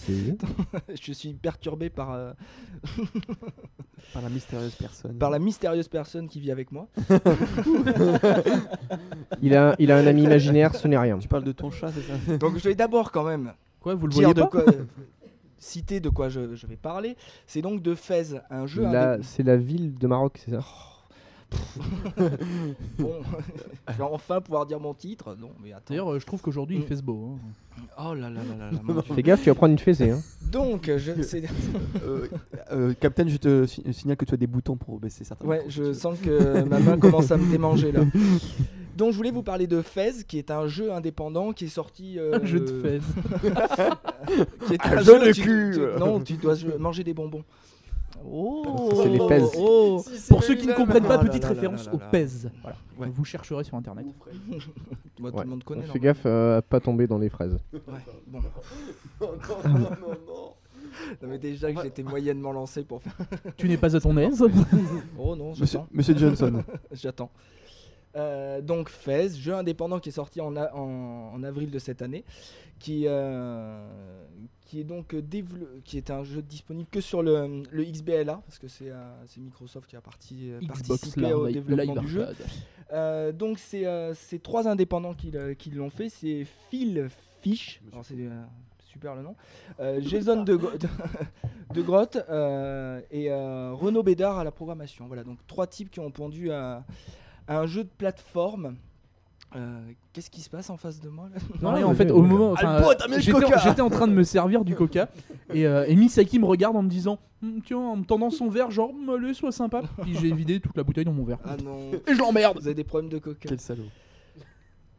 je suis perturbé par, euh, par la mystérieuse personne. par la mystérieuse personne qui vit avec moi. Il a, il a un ami imaginaire, ce n'est rien. Tu parles de ton chat, c'est ça Donc je vais d'abord quand même Quoi, vous le voyez de pas quoi, citer de quoi je, je vais parler. C'est donc de Fez, un jeu. C'est la ville de Maroc, c'est ça? Bon, je vais enfin pouvoir dire mon titre. Non, mais attends. D'ailleurs, euh, je trouve qu'aujourd'hui il Mm. fait ce beau. hein. Oh là là là là là, mon Dieu. Fais gaffe, tu vas prendre une fessée. Hein. Donc, je, c'est- Euh, euh, Captain, je te si- signale que tu as des boutons pour baisser certains. Ouais, micros, je si tu sens que ma main commence à me démanger là. Donc je voulais vous parler de Fez, qui est un jeu indépendant qui est sorti. euh, Un jeu de fez. qui est Un jeu de tu- cul. tu- non, tu dois manger des bonbons. Oh, C'est les Fez. oh. Pour ceux qui ne comprennent pas, là petite là là référence là au là. PES. Voilà. Ouais. Vous chercherez sur internet. Moi, tout Ouais. le monde connaît. Fais gaffe euh, à pas tomber dans les fraises. Ouais, bon. Non, non, non, non, non. Non, mais déjà que j'étais moyennement lancé pour faire. Tu n'es pas à ton aise. Oh non, Monsieur, j'attends. Monsieur Johnson. J'attends. Euh, donc Fez, jeu indépendant qui est sorti en, a- en, en avril de cette année, qui, euh, qui est donc euh, qui est un jeu disponible que sur le, le XBLA parce que c'est euh, c'est Microsoft qui a parti, euh, Xbox participé au développement du jeu. Euh, donc c'est euh, c'est trois indépendants qui, qui l'ont fait, c'est Phil Fish, c'est euh, super le nom, euh, Jason de, de Grotte euh, et euh, Renaud Bédard à la programmation. Voilà, donc trois types qui ont pondu à, à un jeu de plateforme. Euh, Qu'est-ce qui se passe en face de moi là Non, rien, en mais fait, au moment. enfin, Alpo, t'as mis le j'étais en- coca J'étais en train de me servir du coca. Et, euh, et Misaki me regarde en me disant Hum, Tiens, en me tendant son verre, genre, Hum, allez, sois sympa. Puis j'ai vidé toute la bouteille dans mon verre. Ah non, Et je l'emmerde vous avez des problèmes de coca. Quel salaud.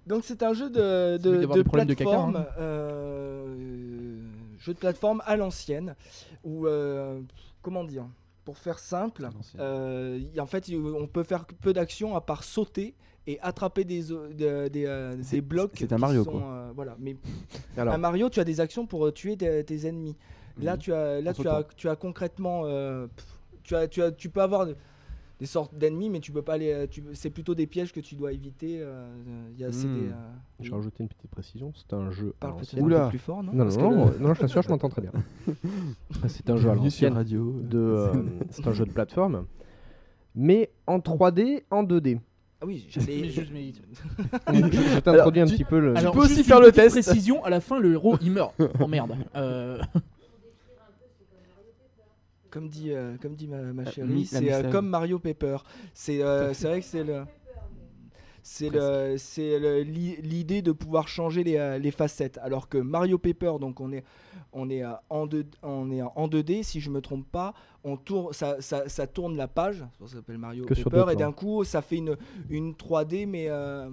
Donc c'est un jeu de, de, de des problèmes de caca, plateforme, hein. euh, jeu de plateforme à l'ancienne, où euh, comment dire, pour faire simple, l'ancienne. euh, en fait on peut faire peu d'actions à part sauter et attraper des o- de- des, euh, des blocs. c'est un Mario, sont, quoi. euh, voilà, mais Alors, un Mario, tu as des actions pour tuer tes, tes ennemis. Là, Mhm. tu as, là, tu as, tu as concrètement, euh, tu as, tu as, tu peux avoir des sortes d'ennemis, mais tu peux pas les. Tu, c'est plutôt des pièges que tu dois éviter. euh, il y a, c'est Hmm. des, euh, J'ai rajouté une petite précision. C'est un jeu. à Parle peut-être plus fort, non Non, non, non, le- non, je t'assure, je m'entends très bien. C'est un jeu à l'ancienne. radio. De, euh, c'est un jeu de plateforme, mais en 3D, en 2D. Ah oui, j'allais. juste- mais- je t'introduis un tu- petit peu le. Alors, peux aussi faire le test. Précision, à la fin, le héros il meurt. Oh merde. Euh, Comme dit, euh, comme dit ma, ma Euh, chérie, c'est euh, comme Mario Paper. C'est vrai que c'est le. C'est l'idée de pouvoir changer les, les facettes. Alors que Mario Paper, donc on est, on est, en, deux, on est en 2D, si je me trompe pas, on tourne, ça, ça, ça tourne la page, ça s'appelle Mario Que Paper, et d'un coup ça fait une, une 3D, mais euh,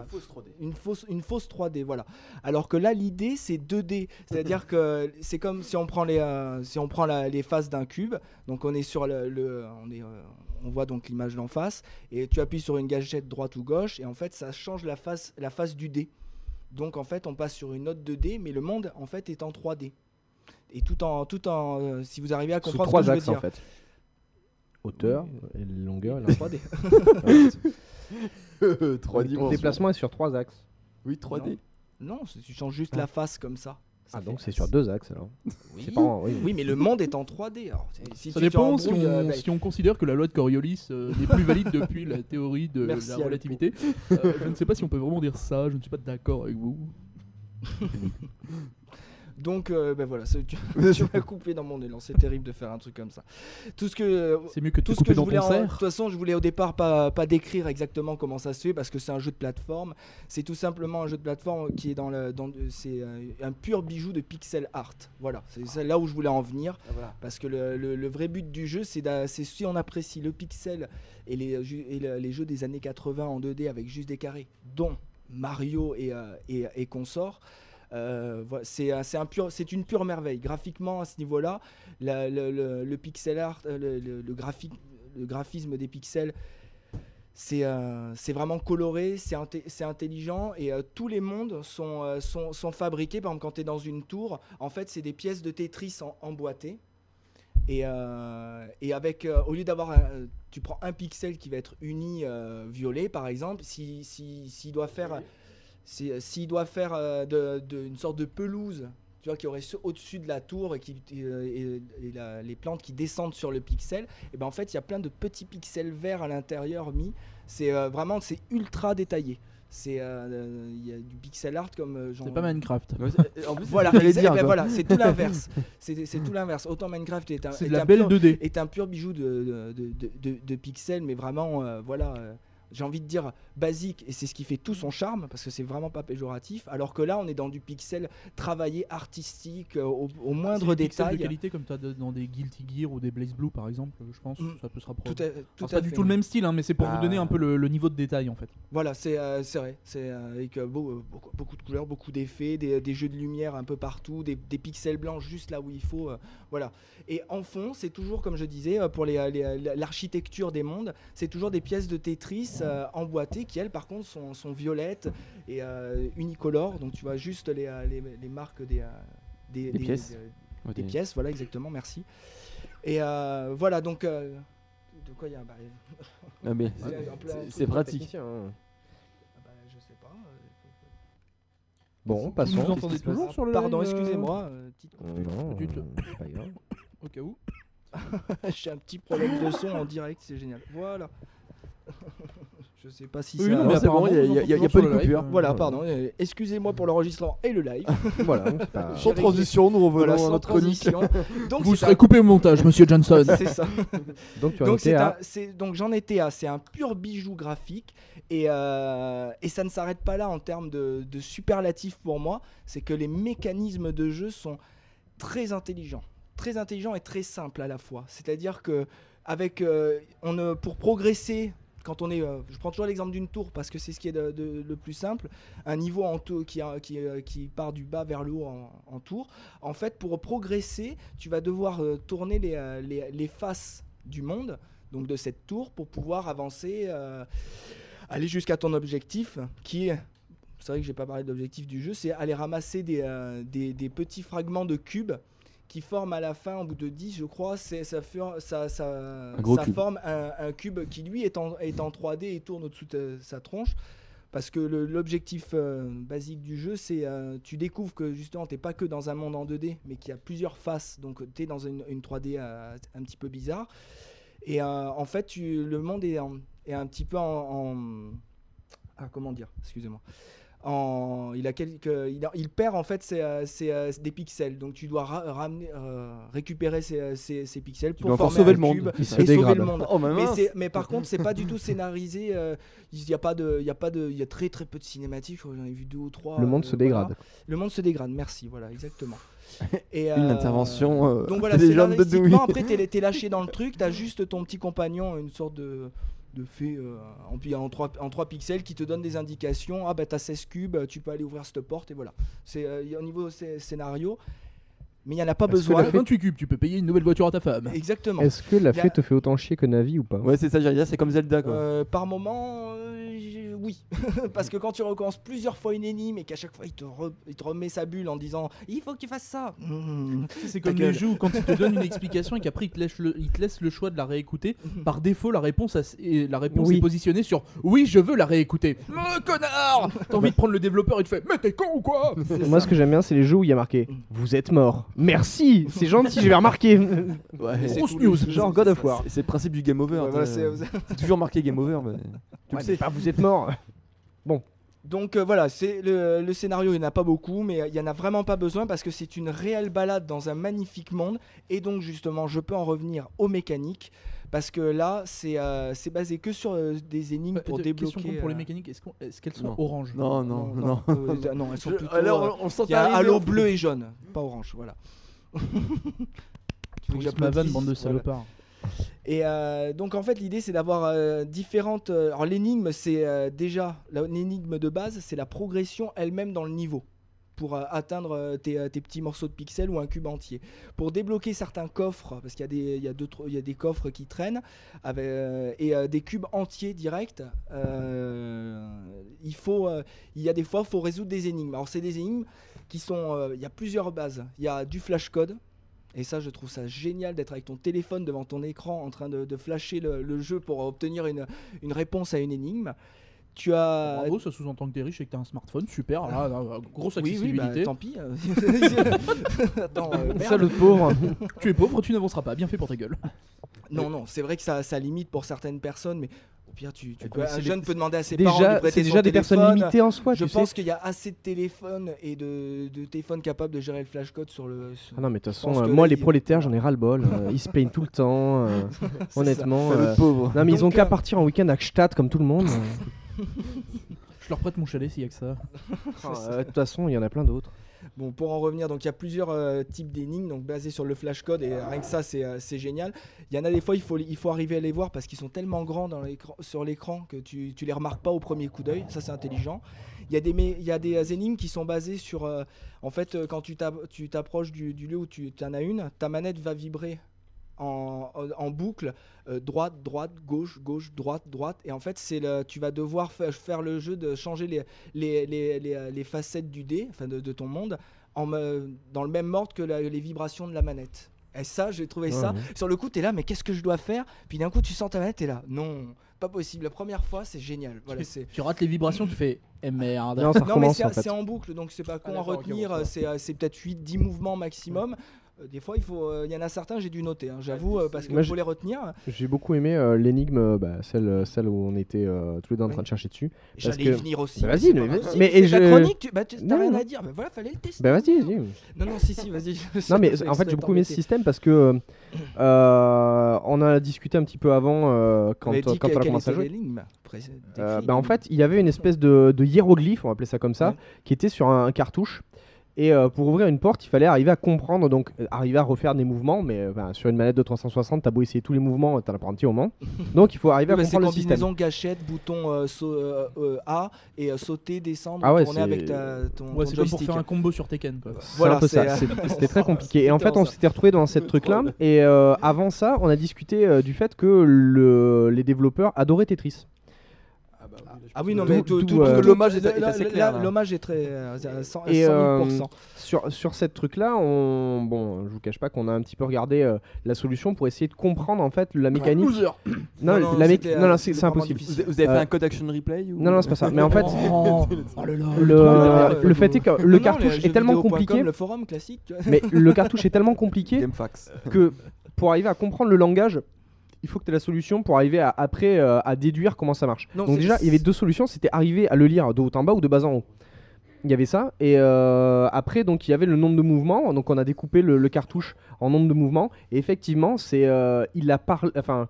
Une fausse 3D. une fausse, une fausse 3D, voilà. Alors que là, l'idée, c'est 2D. C'est-à-dire que c'est comme si on prend les, euh, si on prend la- les faces d'un cube. Donc on est sur le, le- on est, euh, on voit donc l'image d'en face, et tu appuies sur une gâchette droite ou gauche, et en fait, ça change la face, la face du dé. Donc en fait, on passe sur une autre 2D, mais le monde en fait est en 3D. Et tout en, tout en, euh, si vous arrivez à Sous comprendre trois ce que je axes veux en dire. fait. Hauteur, et longueur et En largeur. 3D. 3D. Ton déplacement est sur trois axes. Oui, 3D. non, c'est- tu changes juste Ah. la face comme ça. Ça Ah donc c'est sur deux axes alors. Oui. C'est pas en- oui. Oui, mais le monde est en 3D. Alors, c'est- si ça tu dépend si t'embrouilles, on, euh, bah, si on considère que la loi de Coriolis euh, n'est plus valide depuis la théorie de Merci, la Alpo. relativité. Euh, je ne sais pas si on peut vraiment dire ça, je ne suis pas d'accord avec vous. Donc, euh, ben voilà, tu, tu m'as coupé dans mon élan. C'est terrible de faire un truc comme ça. Tout ce que. C'est mieux que Tout ce que je voulais, en- de toute façon, je voulais au départ pas, pas décrire exactement comment ça se fait parce que c'est un jeu de plateforme. C'est tout simplement un jeu de plateforme qui est dans le, dans c'est euh, un pur bijou de pixel art. Voilà, c'est là où je voulais en venir. Parce que le, le- le vrai but du jeu, c'est si on apprécie le pixel et les, et jeux des années 80 en 2D avec juste des carrés, dont Mario et, euh, et, et consorts. Euh, voilà, c'est une pure merveille. Graphiquement, à ce niveau-là, le, pixel art, euh, le, graphisme des pixels, c'est euh, vraiment coloré, c'est intelligent et euh, tous les mondes sont, euh, fabriqués. Par exemple, quand tu es dans une tour, en fait, c'est des pièces de Tetris emboîtées. Et, euh, avec, euh, au lieu d'avoir, tu prends un pixel qui va être uni euh, violet, par exemple, si, si, s'il doit faire, s'il doit faire euh, de, de- une sorte de pelouse, tu vois, qui aurait au-dessus de la tour et, qui, euh, et- et la- les plantes qui descendent sur le pixel, et ben en fait, il y a plein de petits pixels verts à l'intérieur mis. C'est euh, vraiment, c'est ultra détaillé. C'est, euh, il y a du pixel art comme euh, j'en- C'est pas Minecraft. En plus, Voilà, c'est ben voilà, c'est tout l'inverse. C'est tout l'inverse. Autant Minecraft est un, est la un belle pur- 2D. est un pur bijou de, de, de, de- de pixels, mais vraiment, euh, voilà, euh, j'ai envie de dire basique, et c'est ce qui fait tout son charme, parce que c'est vraiment pas péjoratif, alors que là, on est dans du pixel travaillé, artistique, euh, au, au moindre pixels détail. de qualité comme tu as dans des Guilty Gear ou des Blaze Blue par exemple, je pense, Mm. ça peut se rapprocher. Tout à, Alors, tout c'est à pas du tout le même style, hein, mais c'est pour Ah. vous donner un peu le, le niveau de détail en fait. Voilà, c'est euh, vrai. C'est euh, avec euh, beau- beaucoup, beaucoup de couleurs, beaucoup d'effets, des, des jeux de lumière un peu partout, des, des pixels blancs juste là où il faut. Voilà. Et en fond, c'est toujours, comme je disais, euh, pour euh, euh, l'architecture des mondes, c'est toujours des pièces de Tetris euh, emboîtées qui, elles, par contre, sont, sont violettes et euh, unicolores. Donc, tu vois juste les, les, les marques des, des, Des pièces. des- pièces, voilà, exactement, merci. Et voilà, donc. de quoi il y a bah, Ah, c'est un Bon, Vous passons. entendez toujours sur le Pardon, live, euh, excusez-moi. euh, petite- Non, euh, pas grave. Au cas où. J'ai un petit problème de son en direct, c'est génial. Voilà. je sais pas si Oui, ça. Non, mais apparemment, il y a- y y pas de live, coupure. Voilà, pardon. euh, Excusez-moi pour l'enregistrement et le live. voilà, c'est pas- Sans transition, nous revenons Voilà, à notre chronique. transition. Donc Vous serez un- coupé au montage, monsieur Johnson. C'est ça. Donc Donc à un, donc j'en étais à, c'est un pur bijou graphique et, euh, et ça ne s'arrête pas là en termes de, de superlatifs pour moi. C'est que les mécanismes de jeu sont très intelligents, très intelligents et très simples à la fois. C'est-à-dire que avec, euh, on, pour progresser. Quand on est, euh, je prends toujours l'exemple d'une tour parce que c'est ce qui est le plus simple. Un niveau en tour qui, euh, qui part du bas vers le haut en, tour. En fait, pour progresser, tu vas devoir euh, tourner les, euh, faces du monde donc de cette tour pour pouvoir avancer, euh, aller jusqu'à ton objectif qui est, c'est vrai que j'ai pas parlé de l'objectif du jeu, c'est aller ramasser euh, des petits fragments de cubes qui forme à la fin, au bout de 10, je crois, c'est ça, ça, ça, ça cube. forme un, un cube qui lui est en, est en 3D et tourne au-dessous de sa tronche. Parce que l'objectif euh, basique du jeu, c'est euh, tu découvres que justement, t'es pas que dans un monde en 2D, mais qu'il y a plusieurs faces. Donc, tu es dans une, une 3D euh, un petit peu bizarre. Et euh, en fait, tu- le monde est, en- est un petit peu en. en- ah, comment dire? Excusez-moi. En, il, a quelques, il, a- il perd en fait ses, euh, ses, euh, des pixels. Donc, tu dois ra- ramener, euh, récupérer ces, euh, pixels pour former sauver un le monde. cube Il se et sauver le monde. Oh, mais Mais, mince. c'est- mais par contre, c'est pas du tout scénarisé. euh, Il y a pas de, il y a pas de, il y a très très peu de cinématiques. Je crois que J'en ai vu deux ou trois. Le monde euh, se voilà. dégrade. Le monde se dégrade. Merci. Voilà, exactement. Et, Une euh, intervention. euh, Donc voilà, de Douy. après t'es t'es lâché dans le truc, t'as juste ton petit compagnon, une sorte de de fée euh, en, en, 3, en 3 pixels qui te donne des indications. Ah bah t'as 16 cubes, tu peux aller ouvrir cette porte et voilà. C'est euh, au niveau scé- scénario, mais il n'y en a pas que besoin. la fée- 28 cubes, tu peux payer une nouvelle voiture à ta femme. Exactement. Est-ce que la a- fée te fait autant chier que Navi ou pas? Ouais, c'est ça, j'allais dire, c'est comme Zelda quoi. Euh, par moment, euh, oui. Parce que quand tu recommences plusieurs fois une énigme et qu'à chaque fois il te, re- il te remet sa bulle en disant il faut que tu fasses ça. Mmh. C'est comme les jeux où quand il te donne une explication et qu'après il te laisse le, il te laisse le choix de la réécouter. Par défaut, la réponse, a- et la réponse Oui. est positionnée sur oui, je veux la réécouter. Mais connard T'as envie de prendre le développeur et tu fais mais t'es con ou quoi? Moi, ce que j'aime bien, c'est les jeux où il y a marqué Vous êtes mort. Merci, c'est gentil, je vais remarquer. Ouais. Grosse news. le- Genre God of War. C'est- le principe du game over. Ouais, voilà, t'as- c'est- toujours marqué game over. mais Tu Ouais, sais. pas vous êtes mort. Donc euh, voilà, c'est le, le scénario, il n'y en a pas beaucoup, mais il n'y en a vraiment pas besoin parce que c'est une réelle balade dans un magnifique monde. Et donc justement, je peux en revenir aux mécaniques parce que là, c'est euh, c'est basé que sur euh, des énigmes pour Euh, débloquer. Question con pour les mécaniques, est-ce qu'on- est-ce qu'elles sont Non. oranges? Non, non, non. euh, non, elles sont Je- plutôt. alors, on, sent Il y a halo bleu et jaune, pas orange, voilà. tu veux que ma vanne, bande de Voilà. salopards. Et euh, donc en fait l'idée c'est d'avoir euh, différentes... euh, alors l'énigme c'est euh, déjà, la- l'énigme de base c'est la progression elle-même dans le niveau pour euh, atteindre euh, tes, euh, tes petits morceaux de pixels ou un cube entier. Pour débloquer certains coffres, parce qu'il y, y, y a des coffres qui traînent, et des cubes entiers directs, il, faut, il y a des fois il faut résoudre des énigmes. Alors c'est des énigmes qui sont... il y a plusieurs bases. Il y a du flashcode, et ça, je trouve ça génial d'être avec ton téléphone devant ton écran en train de, de flasher le, le jeu pour obtenir une, une réponse à une énigme. Tu as. Bravo, ça sous-entend que t'es riche et que t'as un smartphone, super, là, là, grosse oui, oui, accessibilité. bah, tant pis. euh. Attends, euh. Ça, le pauvre. tu es pauvre, tu n'avanceras pas, bien fait pour ta gueule. Non, non, c'est vrai que ça, ça limite pour certaines personnes, mais au pire, tu, tu Et peux- puis, un jeune peut demander à ses parents de Déjà, prêter son déjà des personnes limitées en soi, Je tu pense qu'il y a assez de téléphones et de, de téléphones capables de gérer le flashcode sur le. sur- Ah non, mais de toute façon, euh, moi, les prolétaires, j'en ai ras le bol. euh, ils se plaignent tout le temps. euh, honnêtement. Le euh, pauvre. Non, mais ils ont qu'à euh, partir en week-end à Gstaad comme tout le monde. Je leur prête mon chalet s'il y a que ça. Ah, euh, De toute façon, il y en a plein d'autres. Bon, pour en revenir, donc il y a plusieurs euh, types d'énigmes, donc basés sur le flashcode, et rien que ça, c'est euh, c'est génial. Il y en a des fois, il faut, il faut arriver à les voir parce qu'ils sont tellement grands dans sur l'écran que tu, tu les remarques pas au premier coup d'œil. Ça, c'est intelligent. Il y a des, mé- il y a des énigmes qui sont basées sur. euh, en fait, quand tu t'approches du, du lieu où tu en as une, ta manette va vibrer. En, boucle, euh, droite, droite, gauche, gauche, droite, droite, et en fait, c'est le, tu vas devoir fa- faire le jeu de changer les, les, les, les, euh, les facettes du dé, enfin de, de ton monde, en me- dans le même ordre que la- les vibrations de la manette. Et ça, j'ai trouvé ça. Ouais. Sur le coup, t'es là, mais qu'est-ce que je dois faire? Puis d'un coup, tu sens ta manette, t'es là. Non, pas possible. La première fois, c'est génial. Voilà, c'est. Tu rates les vibrations, tu fais eh merde. Non, Non, mais c'est en fait. c'est en boucle, donc c'est pas con à d'accord, ok, retenir. c'est euh, c'est peut-être 8-10 mouvements maximum. Des fois, il faut, euh, il y en a certains, j'ai dû noter, hein, j'avoue, euh, parce faut je- les retenir. J'ai beaucoup aimé euh, l'énigme, euh, bah, celle, celle où on était euh, tous les deux en train de chercher dessus. J'allais y que- venir aussi. Bah, vas-y, c'est mais vas-y. Mais je- chronique, tu bah, t'as Non, rien non. à dire. Bah voilà, fallait le tester. Bah vas-y, vas-y. Non, non, si, si, vas-y. Non mais en fait j'ai beaucoup aimé ce système parce que euh, on a discuté un petit peu avant euh, quand, Mais que- on a commencé à jouer. Euh, bah, en fait il y avait une espèce de, de hiéroglyphe, on va appeler ça comme ça, qui était sur un, cartouche. Et euh, pour ouvrir une porte, il fallait arriver à comprendre, donc euh, arriver à refaire des mouvements, mais euh, ben, sur une manette de 360, t'as beau essayer tous les mouvements, t'en as pas un petit moment. Donc il faut arriver à bah, c'est comprendre le système. combinaison gâchette, bouton euh, sau- euh, euh, A et euh, sauter, descendre, Ah ouais, tourner c'est- avec ta, ton, Ouais, ton c'est comme pour joystick. faire un combo sur Tekken. Quoi. C'est Voilà, un peu c'est, ça, c'est- c'était très compliqué. Et en fait, on s'était retrouvé dans cette truc-là. Et euh, avant ça, on a discuté euh, du fait que le- les développeurs adoraient Tetris. Ah oui, non, mais tout, d'où, tout- euh, tout- l'hommage est- est assez clair. L'hommage est très euh, à 100, Et, 100 euh, 000%. Sur, sur cette truc-là, on, bon, je vous cache pas qu'on a un petit peu regardé euh, la solution pour essayer de comprendre en fait la mécanique. Loser. Non, Non, non, la mé- non, non, euh, c'est impossible. Vous, difficile. vous avez fait Euh, un code action replay ou... Non, non, c'est pas ça. Mais en fait, Oh, oh là là. le, euh, le fait est que le cartouche est tellement compliqué, Le forum classique, tu vois. mais le cartouche est tellement compliqué que pour arriver à comprendre le langage, il faut que tu aies la solution pour arriver à, après euh, à déduire comment ça marche. Non, Donc déjà, il y avait deux solutions, c'était arriver à le lire de haut en bas ou de bas en haut. Il y avait ça et euh, après donc il y avait le nombre de mouvements donc on a découpé le, le cartouche en nombre de mouvements et effectivement c'est euh, il a parlé enfin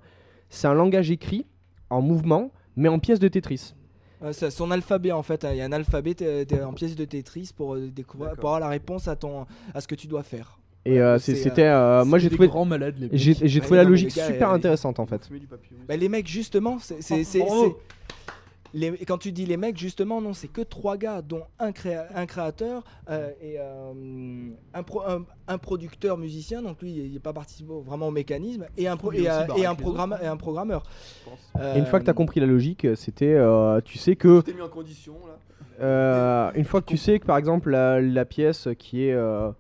c'est un langage écrit en mouvement mais en pièces de Tetris. Euh, c'est son alphabet en fait, hein. il y a un alphabet en pièce de Tetris pour euh, découvrir, pour avoir la réponse à ton à ce que tu dois faire. Et euh, c'est, c'est- euh, c'était euh, moi j'ai trouvé grands malades les mecs. j'ai Ouais, trouvé la non, mais logique les gars, super euh, intéressante en fait. Bah, les mecs justement, c'est, c'est, c'est- Bravo. c'est- les- quand tu dis les mecs justement non, c'est que trois gars dont un, créa- un créateur euh, et euh, un, pro- un, un producteur musicien, donc lui il n'est pas participé vraiment au mécanisme et un, pro- Il est et, aussi un- barré et un les programmeur et un programmeur. Et une fois que tu as Euh, compris la logique, c'était euh, tu sais que t'es mis en condition là. Euh, une fois que tu sais que par exemple la, la pièce qui est, euh,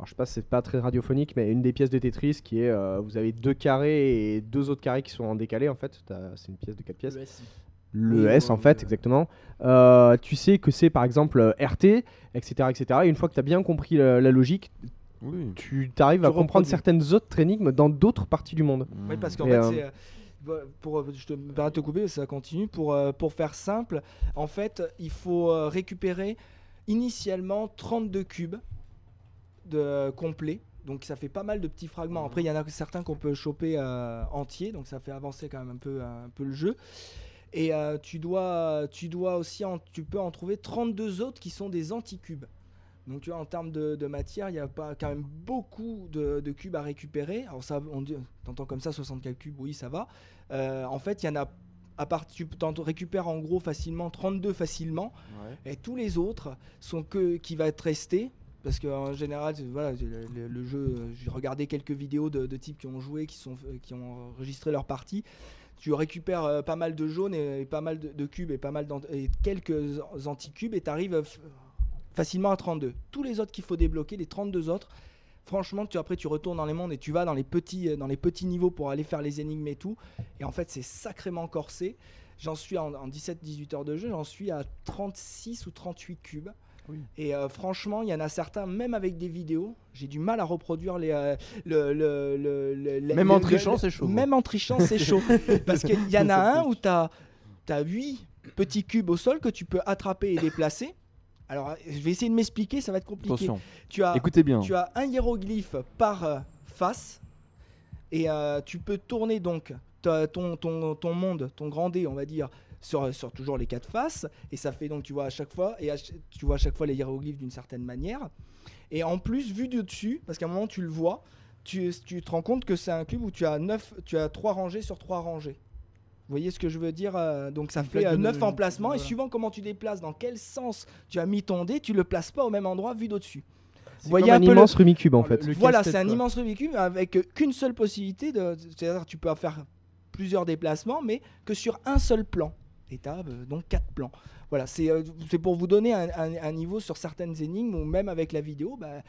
alors je sais pas, c'est pas très radiophonique, mais une des pièces de Tetris qui est, euh, vous avez deux carrés et deux autres carrés qui sont en décalé en fait. T'as- C'est une pièce de quatre pièces. Le S en fait, exactement. Euh, tu sais que c'est par exemple RT, etc., etc. Et une fois que tu as bien compris la, la logique, Oui. tu arrives Tu à comprendre certaines autres énigmes dans d'autres parties du monde. Oui, parce qu'en fait, euh, c'est. bah, Pour, je te me permets de te couper, ça continue. Pour, pour faire simple, en fait, il faut récupérer initialement 32 cubes de, complets. Donc ça fait pas mal de petits fragments. Après, il y en a certains qu'on peut choper euh, entiers, donc ça fait avancer quand même un peu, un peu le jeu. Et euh, tu, dois, tu dois aussi, en- tu peux en trouver 32 autres qui sont des anticubes. Donc tu vois, en termes de, de matière, il y a pas quand même beaucoup de, de cubes à récupérer. Alors ça, on dit, t'entends comme ça 64 cubes, oui, ça va. Euh, en fait, il y en a, à part, tu récupères en gros facilement 32 facilement, et tous les autres sont que qui va être resté. Parce qu'en général, voilà, le, jeu, euh, j'ai regardé quelques vidéos de, types qui ont joué, qui, sont, euh, qui ont enregistré leur partie. Tu récupères euh, pas mal de jaunes et, pas mal de, cubes et pas mal et quelques anticubes et tu arrives facilement à 32. Tous les autres qu'il faut débloquer, les 32 autres, franchement, tu, après tu retournes dans les mondes et tu vas dans les petits, euh, dans les petits niveaux pour aller faire les énigmes et tout. Et en fait, c'est sacrément corsé. J'en suis en, en 17-18 heures de jeu, j'en suis à 36 ou 38 cubes. Oui. Et euh, franchement, il y en a certains, même avec des vidéos, j'ai du mal à reproduire les. euh, le, le- le- le- le- Même en trichant, c'est chaud. Même en trichant, c'est chaud. Parce qu'il y en a un où tu as, 8 petits cubes au sol que tu peux attraper et déplacer. Alors, je vais essayer de m'expliquer, ça va être compliqué. Attention. Tu as, Écoutez bien. tu as un hiéroglyphe par euh, face et euh, tu peux tourner donc ton, ton, ton monde, ton grand dé, on va dire, sur, sur toujours les quatre faces et ça fait donc tu vois à chaque fois et à tu vois à chaque fois les hiéroglyphes d'une certaine manière et en plus vu de dessus parce qu'à un moment tu le vois tu, tu te rends compte que c'est un cube où tu as neuf tu as trois rangées sur trois rangées vous voyez ce que je veux dire euh, Donc ça fait plaque euh, de- 9 emplacements et suivant comment tu déplaces, dans quel sens tu as mis ton dé, tu le places pas au même endroit vu d'au-dessus. C'est voyez comme un un peu le- immense Rubik's Cube en Le- fait. le Voilà, c'est un quoi. immense Rubik's Cube avec euh, qu'une seule possibilité, de, c'est-à-dire tu peux faire plusieurs déplacements, mais que sur un seul plan. As donc quatre plans. Voilà, c'est euh, pour vous donner un, niveau sur certaines énigmes, ou même avec la vidéo, bah,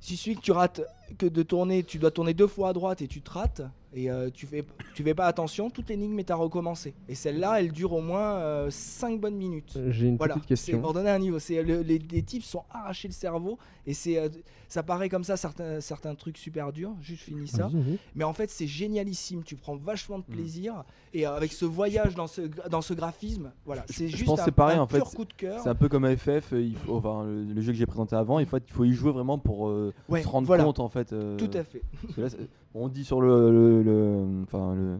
si suffit que tu rates, que de tourner, tu dois tourner deux fois à droite et tu te rates, et euh, tu fais, tu fais pas attention, toute l'énigme est à recommencer. Et celle-là, elle dure au moins 5 bonnes minutes. J'ai une Voilà, petite c'est question. pour donner un niveau. C'est le- les, les types sont arrachés le cerveau et c'est euh, ça paraît comme ça certains certains trucs super durs. Juste finis ça, mais en fait c'est génialissime. Tu prends vachement Mm. de plaisir et euh, avec ce voyage dans ce dans ce graphisme, voilà, c'est juste pense un, pareil, un en fait, pur coup de cœur. C'est un peu comme euh, il faut, enfin, le, le jeu que j'ai présenté avant, il faut, il faut y jouer vraiment pour euh, Ouais, se rendre voilà. compte en fait. Euh, Tout à fait. là, on dit sur le, le- le- enfin, le-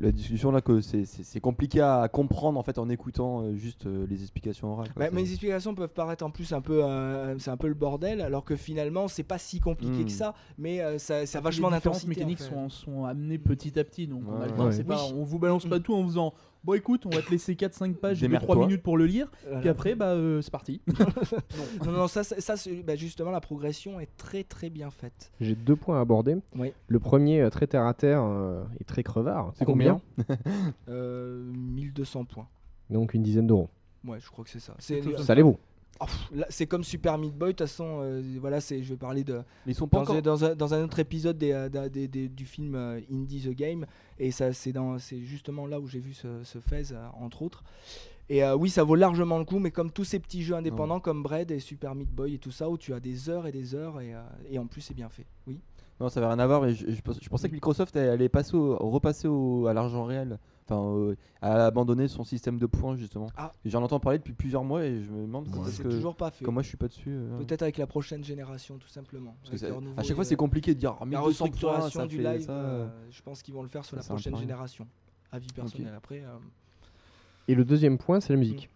la discussion là que c'est- compliqué à comprendre en fait en écoutant euh, juste euh, les explications orales. quoi. Bah, C'est- mes explications peuvent paraître en plus un peu, euh, c'est un peu le bordel, alors que finalement c'est pas si compliqué que ça, mais euh, ça, ça a Les vachement d'intensité. en mécaniques fait. sont, sont amenées petit à petit, donc on a le Ouais, temps, ouais. c'est pas- Oui. on vous balance pas tout en faisant bon écoute, on va te laisser 4-5 pages de Démerde-toi. 3 minutes pour le lire, Voilà. puis après bah euh, c'est parti. Non, non, ça, ça, ça, c'est- bah, justement la progression est très très bien faite. J'ai deux points à aborder. Oui. Le premier, euh, très terre à terre euh, et très crevard. C'est combien Euh, 1200 points. Donc une dizaine d'euros. Ouais, je crois que c'est ça. C'est Ça les vaut. Oh, c'est comme Super Meat Boy. De toute façon, euh, voilà, c'est. Je vais parler de Mais ils sont pas dans, encore. un- dans un, dans un autre épisode des, euh, d'un- des- des- du film euh, Indie the Game et ça c'est dans c'est justement là où j'ai vu ce, ce Fez euh, entre autres et oui ça vaut largement le coup mais comme tous ces petits jeux indépendants comme Bread et Super Meat Boy et tout ça où tu as des heures et des heures et, et en plus c'est bien fait oui Non, ça avait rien à voir. Et je, je pens- je pensais que Microsoft allait passer au- repasser au- à l'argent réel. Enfin, euh, à abandonner son système de points justement. Ah. J'en entends parler depuis plusieurs mois et je me demande est-ce c'est que. toujours pas fait Comme moi, je suis pas dessus. euh, peut-être avec la prochaine génération tout simplement Parce que à chaque fois, euh, c'est compliqué de dire. Ah, la 1200 points, restructuration ça du fait live ça, euh, je pense qu'ils vont le faire sur ça la prochaine génération avis personnel après euh, Et le deuxième point, c'est la musique.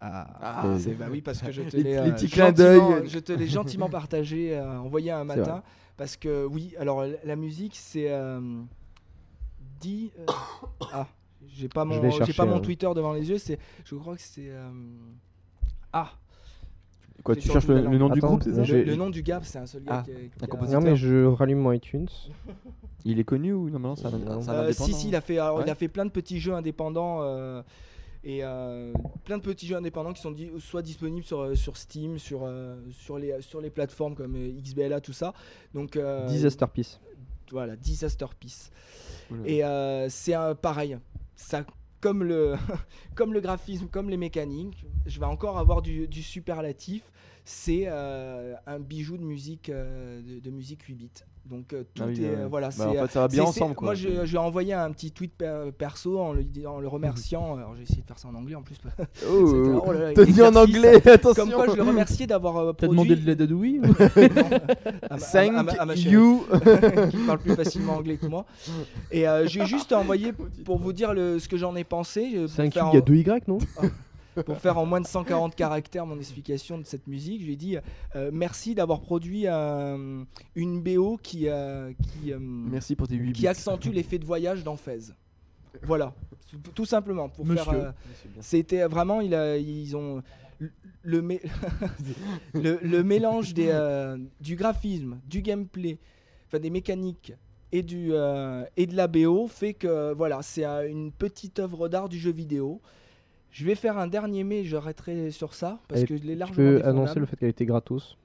Ah, Euh, c'est bah oui parce que je te Les- l'ai euh, gentiment- d'œil. je te l'ai gentiment partagé euh, envoyé un matin parce que oui alors la- la musique c'est euh, dit euh, ah j'ai pas Je mon j'ai pas mon hein. Twitter devant les yeux c'est je crois que c'est euh, ah Quoi, tu cherches le, nom du groupe, ça je- le, le nom du gars c'est un seul gars Ah, qui, a- qui un compositeur. Non mais je rallume mon iTunes. Il est connu ou non, non, un, Non. Euh, si si il a fait alors, il a fait plein de petits jeux indépendants euh, et euh, plein de petits jeux indépendants qui sont di- soit disponibles sur, euh, sur Steam sur euh, sur les sur les plateformes comme euh, XBLA tout ça donc euh, Disaster Piece. voilà Disaster Piece Oula. et euh, c'est un pareil comme le graphisme comme les mécaniques je vais encore avoir du, superlatif. C'est euh, un bijou de musique euh, de musique 8 bits donc euh, tout Ah oui, est euh, voilà Bah, c'est en fait, ça va bien ensemble. Quoi. Moi, je, je lui ai envoyé un petit tweet per- perso en le, en le remerciant. Alors, j'ai essayé de faire ça en anglais en plus. C'était- Oh, oh là là, T'as dit en anglais, attention. Comme quoi, je le remerciais d'avoir euh, T'as produit. demandé de l'aide à Dewey ou- Non, à ma- à ma- à ma- à ma Thank you. qui parle plus facilement anglais que moi. Et euh, j'ai juste envoyé pour vous dire le, ce que j'en ai pensé. Q, faire il y a deux Y, non? Pour faire en moins de 140 caractères mon explication de cette musique. Je lui ai dit euh, merci d'avoir produit euh, une BO qui, euh, qui, euh, Merci pour tes 8 qui accentue l'effet de voyage dans Fez. Voilà, tout simplement pour faire. Monsieur. euh, C'était vraiment, il a- ils ont le, le, mé- le- le mélange des, euh, du graphisme, du gameplay, enfin des mécaniques et du euh, et de la BO fait que voilà, c'est euh, une petite œuvre d'art du jeu vidéo. Je vais faire un dernier mais j'arrêterai sur ça parce Et que je l'ai Tu peux annoncer le fait qu'elle était gratos?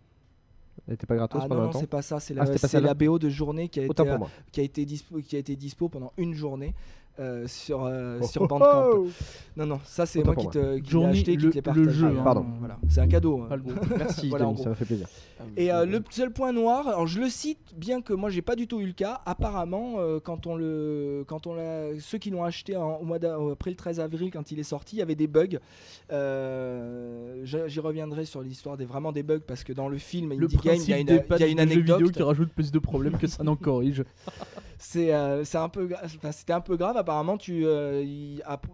Elle était pas gratos Ah pendant non, un non, temps. c'est pas ça, c'est Ah, la, la BO de journée qui a été, qui a été dispo, qui a été dispo pendant une journée euh, sur euh, Oh, sur Bandcamp. oh. Non non, ça c'est moi qui te qui l'ai Journée, acheté, qui le- te l'ai le partagé. jeu, hein. Pardon. Voilà, c'est un cadeau. hein. Pas le gros. Merci, Voilà, Denis, ça m'a fait plaisir. Et euh, le seul point noir, alors je le cite, bien que moi j'ai pas du tout eu le cas. Apparemment, euh, quand on le, quand on l'a, ceux qui l'ont acheté en- au mois après le 13 avril, quand il est sorti, il y avait des bugs. Euh, J'y reviendrai sur l'histoire des vraiment des bugs parce que dans le film Le Indie Game, il y a une, y a une de jeux vidéo anecdote. qui rajoute plus de problèmes que ça n'en corrige. C'est euh, c'est un peu, c'était un peu grave. Apparemment, tu, euh, il ap-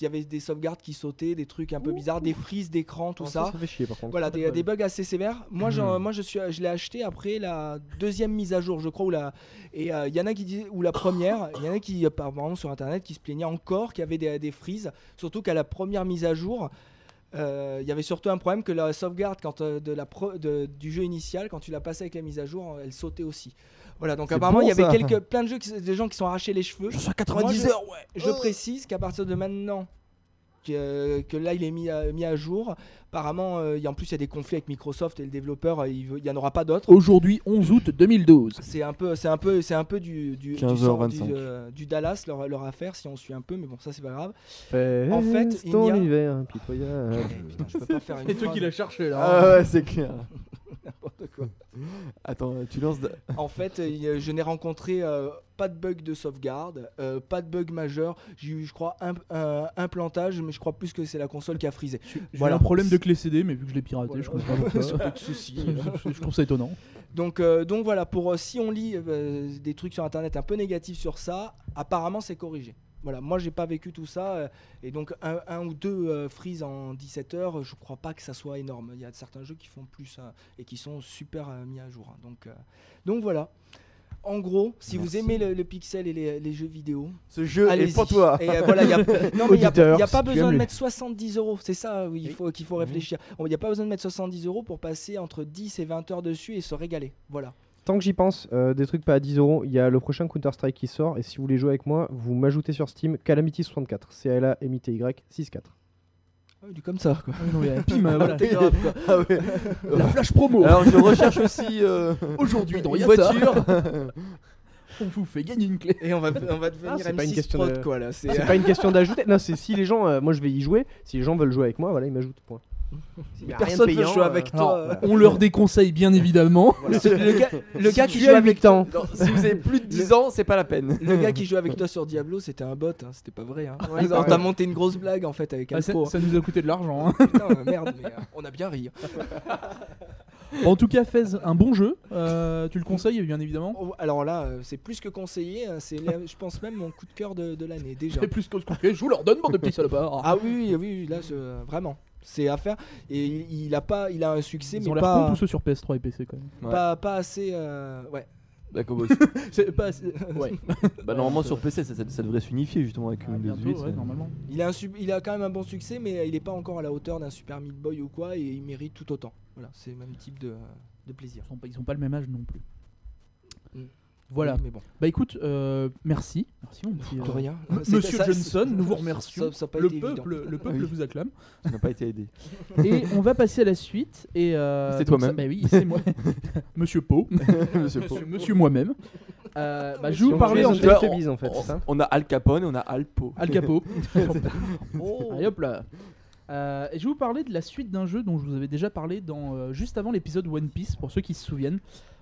il y avait des sauvegardes qui sautaient, des trucs un peu bizarres, des frises d'écran, tout Oh, ça. Ça fait chier par contre. Voilà, des, des bugs assez sévères. Moi, Hmm. moi je, suis, je l'ai acheté après la deuxième mise à jour, je crois, ou la, et euh, il y en a qui disaient, ou la première, il y en a qui, apparemment, sur internet, qui se plaignaient encore qu'il y avait des, des frises, surtout qu'à la première mise à jour. euh, Il y avait surtout un problème que la sauvegarde quand, euh, de la pro- de- du jeu initial, quand tu l'as passé avec la mise à jour, elle sautait aussi. Voilà, donc apparemment bon, il y avait quelques, plein de jeux, qui, des gens qui sont arrachés les cheveux. suis à Moi, je- heures, ouais. Je précise qu'à partir de maintenant, que, que là il est mis à, mis à jour, apparemment, euh, il y a- en plus il y a des conflits avec Microsoft et le développeur, euh, il n'y en aura pas d'autres. Aujourd'hui, 11 août 2012. C'est un peu, c'est un peu, c'est un peu du, du, du 15h25. sang- du, euh, du Dallas leur, leur affaire si on suit un peu, mais bon ça c'est pas grave. Fais En fait, il y a- hiver impitoyable. Putain, je peux pas faire une C'est toi qui l'as cherché là. Ah ouais, c'est clair. N'importe quoi. Attends, tu lances. de- En fait, euh, je n'ai rencontré euh, pas de bug de sauvegarde, euh, pas de bug majeur. J'ai eu, je crois, un, un- un plantage, mais je crois plus que c'est la console qui a frisé. J'ai Voilà. eu un problème de clé CD, mais vu que je l'ai piraté, Voilà. je comprends pas pourquoi. Ceci. je, je trouve ça étonnant. Donc, euh, donc voilà, pour euh, si on lit euh, des trucs sur internet un peu négatifs sur ça, apparemment c'est corrigé. Voilà, moi j'ai pas vécu tout ça, euh, et donc un, un ou deux euh, freeze en 17 heures, je crois pas que ça soit énorme. Il y a certains jeux qui font plus euh, et qui sont super euh, mis à jour. hein. Donc, euh, donc voilà. En gros, si vous Merci. aimez le, le pixel et les, les jeux vidéo, Ce jeu est allez-y. pour toi. Et euh, voilà, il y a, non, mais il y a, Auditeur, il y a pas besoin de mettre 70 euros. C'est ça oui, il Oui. faut qu'il faut réfléchir. Il n'y a pas besoin de mettre 70 euros pour passer entre 10 et 20 heures dessus et se régaler. Voilà. Tant que j'y pense, euh, des trucs pas à 10 euros, il y a le prochain Counter-Strike qui sort. Et si vous voulez jouer avec moi, vous m'ajoutez sur Steam Calamity64. C-A-L-A-M-I-T-Y 6-4. Ouais, du comme ça, quoi. Ah oui, non, mais, pim, euh, voilà. T'es grave, quoi. Ah ouais. La flash promo. Alors je recherche aussi euh, Aujourd'hui dans une Yata, voiture. on vous fait gagner une clé. Et on va, on va Ah, devenir c'est pas une M6 question prod, de- quoi, là. C'est C'est pas une question d'ajouter. Non, c'est si les gens, euh, moi je vais y jouer. Si les gens veulent jouer avec moi, voilà, ils m'ajoutent. Point. Personne jouer euh, avec Alors, toi. euh. on leur déconseille bien évidemment. Le gars, le qui joue avec 8 ans. Non, si vous avez plus de 10 ans, c'est pas la peine. Le gars qui joue avec toi sur Diablo, c'était un bot, hein, c'était pas vrai. Hein. Ouais, on t'a monté une grosse blague en fait avec Ah, ça, Alpro. ça nous a coûté de l'argent. hein. Putain, merde, mais euh, on a bien ri. En tout cas, Fez, un bon jeu. Euh, tu le conseilles bien évidemment. Oh, Alors là, euh, c'est plus que conseillé, hein, c'est la- je pense même mon coup de cœur de, de l'année déjà. C'est plus que ce qu'on fait. Je vous leur donne, bande de petits salopards. Ah oui, oui, oui, là, je- vraiment, c'est à faire. Et il, a pas, il a un succès, Ils ont mais l'air cons pas, tous ceux sur PS3 et PC quand même. Ouais. pas, pas assez. euh, ouais. D'accord. bah, C'est pas assez- Ouais. bah, normalement sur PC, ça, ça- ça devrait s'unifier justement avec Ah, Windows bientôt, 8. ouais, c'est- normalement. Il a, un sub- il a quand même un bon succès, mais il est pas encore à la hauteur d'un Super Meat Boy ou quoi, et il mérite tout autant. Voilà, c'est le même type de, de plaisir. Ils sont pas, ils ont pas le même âge non plus. Mm. Voilà. Oui, mais bon. Bah écoute, euh, merci. Merci mon petit. De euh, rien. M- C'était- Monsieur ça- Johnson, nous vous remercions. ça- ça a pas le peuple, le peuple Oui. vous acclame. Ça n'a pas été aidé. Et on va passer à la suite. Et euh, C'est toi-même. Bah oui, c'est moi. Monsieur Pau. Monsieur. Monsieur, monsieur moi-même. Euh, bah, je vais vous on parler en fait. Teletubbies, en fait, on, on a Al Capone et on a Al Po. Al Capo. Oh. Allez hop là. Euh, et je vais vous parler de la suite d'un jeu dont je vous avais déjà parlé dans, euh, juste avant l'épisode One Piece, pour ceux qui se souviennent.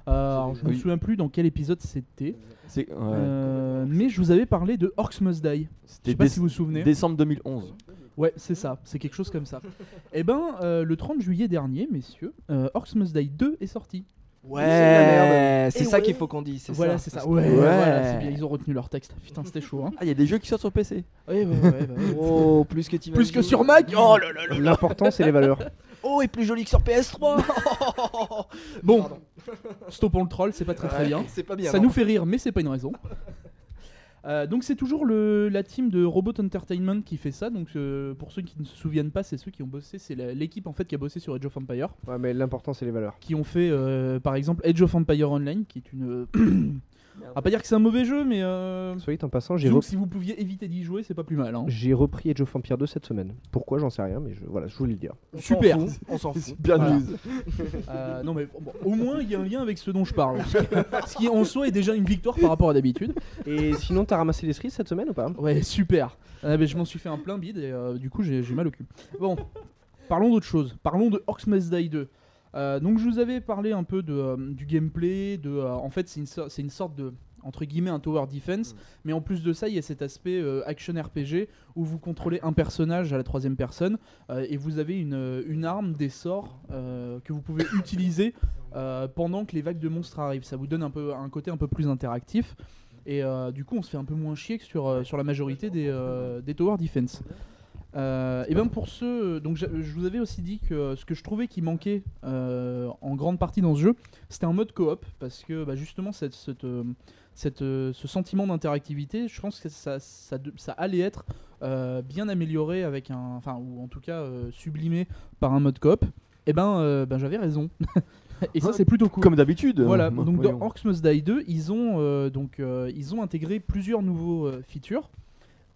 Euh, alors, je me Oui. souviens plus dans quel épisode c'était, C'est euh, mais je vous avais parlé de Orcs Must Die. Je C'était sais pas déce- si vous vous souvenez. décembre 2011. Ouais, c'est ça, c'est quelque chose comme ça. Et ben, euh, le 30 juillet dernier, messieurs, euh, Orcs Must Die 2 est sorti. Ouais, c'est ça ouais. qu'il faut qu'on dise. c'est Voilà, ça. c'est ça. Ouais, voilà, bien, ils ont retenu leur texte. Putain, c'était chaud. Hein. Ah, il y a des jeux qui sortent sur PC. Ouais, ouais, ouais, bah ouais. Oh, plus que tu Plus que sur Mac Oh là là là L'important, c'est les valeurs. Oh, et plus joli que sur PS3. Bon, Pardon. stoppons le troll, c'est pas très très bien. C'est pas bien. Ça non. nous fait rire, mais c'est pas une raison. Euh, donc c'est toujours le, la team de Robot Entertainment qui fait ça. Donc euh, pour ceux qui ne se souviennent pas, c'est ceux qui ont bossé, c'est la- l'équipe en fait qui a bossé sur Age of Empire, Ouais, mais l'important, c'est les valeurs. qui ont fait euh, par exemple Age of Empire Online, qui est une. On va pas dire que c'est un mauvais jeu, mais euh, Soit dit en passant, j'ai disons re- que si vous pouviez éviter d'y jouer, c'est pas plus mal. hein. j'ai repris Age of Empire 2 cette semaine. Pourquoi, j'en sais rien, mais je, voilà, je voulais le dire. On Super. fout, On s'en fout. Bien Voilà. news. Euh, non mais bon, au moins il y a un lien avec ce dont je parle, ce qui en soi est déjà une victoire par rapport à d'habitude. Et sinon, t'as ramassé les cerises cette semaine ou pas? Ouais, super. Ah, mais je m'en suis fait un plein bide et euh, du coup j'ai j'ai mal au cul. Bon, parlons d'autre chose. Parlons de Orcs Must Die 2. Euh, donc je vous avais parlé un peu de, euh, du gameplay. De, euh, en fait, c'est une, so- une sorte de entre guillemets un tower defense, mais en plus de ça, il y a cet aspect action RPG où vous contrôlez un personnage à la troisième personne et vous avez une, une arme, des sorts que vous pouvez utiliser pendant que les vagues de monstres arrivent. Ça vous donne un peu un côté un peu plus interactif. Et du coup, on se fait un peu moins chier que sur, sur la majorité des, des Tower Defense. Euh, et bien pour ceux, donc j'a- je vous avais aussi dit que euh, ce que je trouvais qui manquait euh, en grande partie dans ce jeu, c'était un mode coop parce que bah, justement cette, cette, euh, cette, euh, ce sentiment d'interactivité, je pense que ça, ça, allait être euh, bien amélioré avec un, enfin ou en tout cas euh, sublimé par un mode coop. Et ben, euh, ben j'avais raison. et ça c'est plutôt cool. Comme d'habitude. Voilà, Euh, donc voyons. dans Orcs Must Die 2, ils ont, euh, donc, euh, ils ont intégré plusieurs nouveaux euh, features.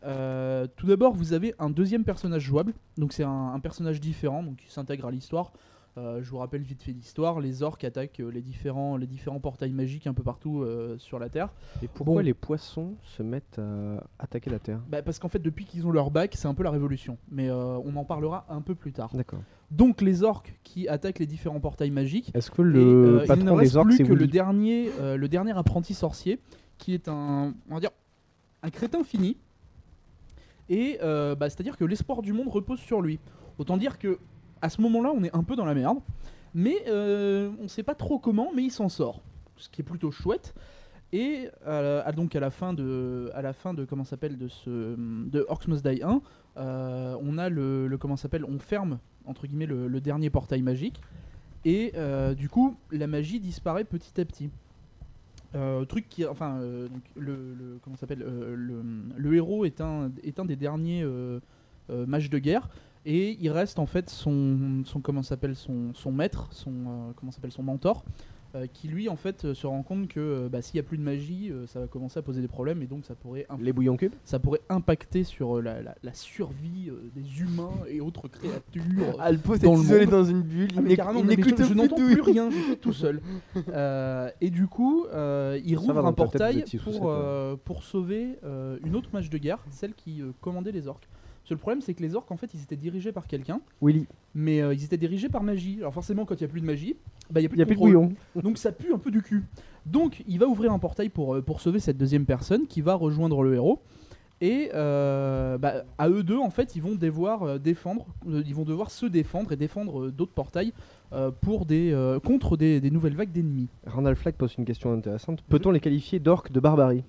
Euh, tout d'abord, vous avez un deuxième personnage jouable, donc c'est un, un personnage différent, donc qui s'intègre à l'histoire. Euh, je vous rappelle vite fait l'histoire, les orques attaquent euh, les, différents, les différents portails magiques un peu partout euh, sur la Terre. Et pourquoi Bon. les poissons se mettent à attaquer la Terre? Bah, parce qu'en fait, depuis qu'ils ont leur bac, c'est un peu la révolution, mais euh, on en parlera un peu plus tard. D'accord. Donc les orques qui attaquent les différents portails magiques, Est-ce que Et, le il ne patron reste des orques, plus que le dernier, le dernier apprenti sorcier, qui est un, on va dire, un crétin fini. Et euh, bah, c'est-à-dire que l'espoir du monde repose sur lui. Autant dire que à ce moment-là, on est un peu dans la merde, mais euh, on sait pas trop comment, mais il s'en sort, ce qui est plutôt chouette. Et euh, donc à la fin de, à la fin de comment s'appelle de ce, de Orcs Must Die 1, euh, on a le, le- comment s'appelle, on ferme entre guillemets le- le dernier portail magique. Et euh, du coup, la magie disparaît petit à petit. Euh, truc qui, enfin, euh, donc, le, le- comment s'appelle, euh, le, le héros est un, est un des derniers euh, euh, mages de guerre. Et il reste en fait son, son comment s'appelle son, son maître, son euh, comment s'appelle son mentor, euh, qui lui en fait euh, se rend compte que euh, bah, s'il n'y a plus de magie, ça va commencer à poser des problèmes et donc ça pourrait, imp- Les bouillons cubes ça pourrait impacter sur la, la- la survie euh, des humains et autres créatures. Alpo s'est dans le isolé monde. dans une bulle, Ah, il mais n'éc- carrément, il mais je, n'écoute je n'entends tout. plus rien, je suis tout seul. Euh, et du coup, euh, il Ça rouvre un dans ta tête, vous portail êtes six ou sept, pour, euh, pour sauver euh, une autre mage de guerre, celle qui euh, commandait les orques. Que le problème, c'est que les orques, en fait, ils étaient dirigés par quelqu'un, Willy, mais euh, ils étaient dirigés par magie. Alors forcément, quand il n'y a plus de magie, bah, il n'y a plus il n'y a de plus de bouillon. Donc ça pue un peu du cul. Donc il va ouvrir un portail pour, euh, pour sauver cette deuxième personne qui va rejoindre le héros. Et euh, bah, à eux deux, en fait, ils vont devoir défendre, ils vont devoir se défendre et défendre d'autres portails pour des, contre des, des nouvelles vagues d'ennemis. Randall Flagg pose une question intéressante. Peut-on les qualifier d'orques de barbarie?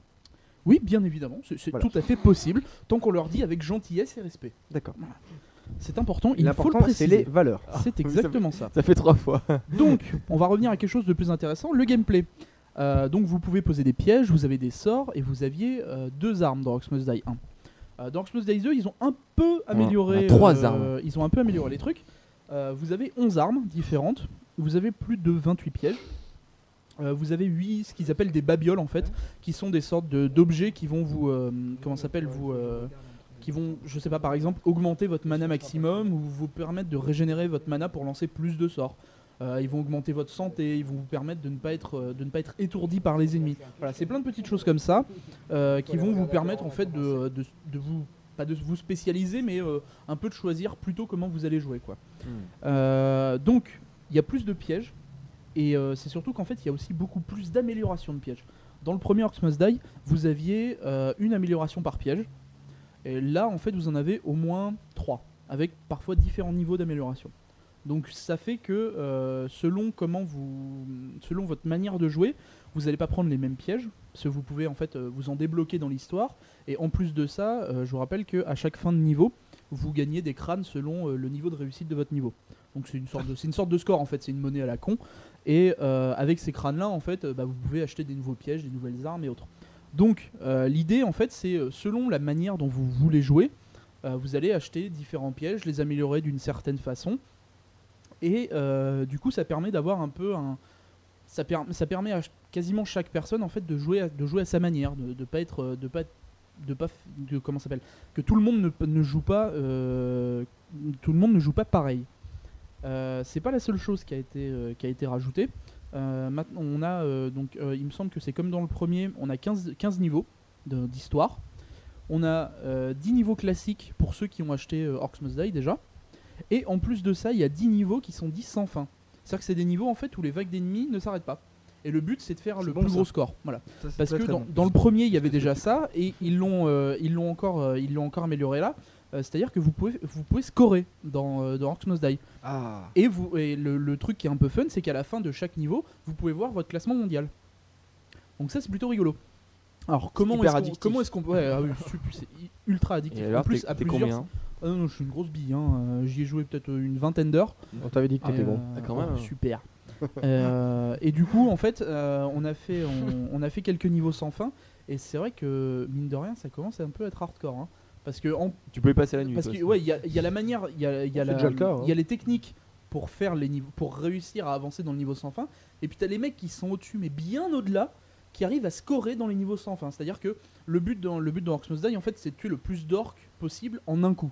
Oui, bien évidemment, c'est Voilà. tout à fait possible, tant qu'on leur dit avec gentillesse et respect. D'accord. C'est important, il faut le L'important, c'est préciser. les valeurs. C'est exactement ça. Ça fait trois fois. Donc, on va revenir à quelque chose de plus intéressant, le gameplay. Euh, donc, vous pouvez poser des pièges, vous avez des sorts, et vous aviez euh, deux armes dans Orcs Must Die 1. Euh, dans Orcs Must Die 2, ils ont un peu amélioré. trois euh, armes. Ils ont un peu amélioré les trucs. Euh, vous avez 11 armes différentes, vous avez plus de 28 pièges. Euh, vous avez 8 ce qu'ils appellent des babioles en fait, qui sont des sortes de- d'objets qui vont vous, euh, comment ça s'appelle, vous, euh, qui vont, je sais pas, par exemple, augmenter votre mana maximum ou vous permettre de régénérer votre mana pour lancer plus de sorts. Euh, ils vont augmenter votre santé, ils vont vous permettre de ne pas être, de ne pas être étourdi par les ennemis. Voilà, c'est plein de petites choses comme ça qui vont vous permettre en fait de, de, de vous pas de vous spécialiser, mais un peu de choisir plutôt comment vous allez jouer quoi. Euh, donc il y a plus de pièges et euh, c'est surtout qu'en fait il y a aussi beaucoup plus d'améliorations de pièges. Dans le premier Orcs Must Die, vous aviez euh, une amélioration par piège. Et là, en fait, vous en avez au moins trois, avec parfois différents niveaux d'amélioration. Donc ça fait que euh, selon comment vous, selon votre manière de jouer, vous n'allez pas prendre les mêmes pièges, parce que vous pouvez en fait vous en débloquer dans l'histoire. Et en plus de ça, je vous rappelle que à chaque fin de niveau, vous gagnez des crânes selon le niveau de réussite de votre niveau. Donc c'est une sorte de, c'est une sorte de score en fait, c'est une monnaie à la con. Et euh, avec ces crânes-là, en fait, euh, bah, vous pouvez acheter des nouveaux pièges, des nouvelles armes et autres. Donc euh, l'idée, en fait, c'est selon la manière dont vous voulez jouer, vous allez acheter différents pièges, les améliorer d'une certaine façon. Et du coup, ça permet d'avoir un peu un. Ça, ça permet à quasiment chaque personne en fait de jouer à, de jouer à sa manière, de, pas être, de pas, de pas, de comment s'appelle, que tout le monde ne, ne joue pas, tout le monde ne joue pas pareil. Euh, c'est pas la seule chose qui a été, euh, qui a été rajoutée. Euh, maintenant, on a donc, il me semble que c'est comme dans le premier, on a 15, 15 niveaux d'histoire. On a euh, 10 niveaux classiques pour ceux qui ont acheté Orcs Must Die déjà. Et en plus de ça, il y a 10 niveaux qui sont 10 sans fin. C'est-à-dire que c'est des niveaux en fait où les vagues d'ennemis ne s'arrêtent pas. Et le but c'est de faire le bon, plus ça. gros score. Voilà. Ça, Parce que dans, dans le premier, il y avait déjà ça et ils l'ont euh, ils l'ont encore euh, ils l'ont encore amélioré là. Euh, C'est-à-dire que vous pouvez vous pouvez scorer dans euh, dans Orcs Must Die. Ah. Et vous et le, le truc qui est un peu fun, c'est qu'à la fin de chaque niveau, vous pouvez voir votre classement mondial. Donc ça c'est plutôt rigolo. Alors comment est-ce qu'on comment est-ce qu'on ouais, ah oui, c'est i- ultra addictif. Et en alors, plus t'es à plusieurs. combien? Ah non, non, je suis une grosse bille. hein. Euh, J'y ai joué peut-être une vingtaine d'heures. On t'avait dit que t'étais bon. euh, Ah, quand même. oh, super. Euh, et du coup, en fait, euh, on, a fait, on, on a fait quelques niveaux sans fin. Et c'est vrai que, mine de rien, ça commence à un peu être hardcore. hein. Parce que, en, Tu peux y passer la nuit. parce que ouais, il y a, y a la manière, il y a, y a C'est la- déjà le cas, hein. il y a les techniques pour faire les niveaux, pour réussir à avancer dans le niveau sans fin. Et puis t'as les mecs qui sont au-dessus, mais bien au-delà, qui arrivent à scorer dans les niveaux sans fin. C'est-à-dire que le but dans le but dans Orcs Must Die, en fait, c'est de tuer le plus d'orques possible en un coup.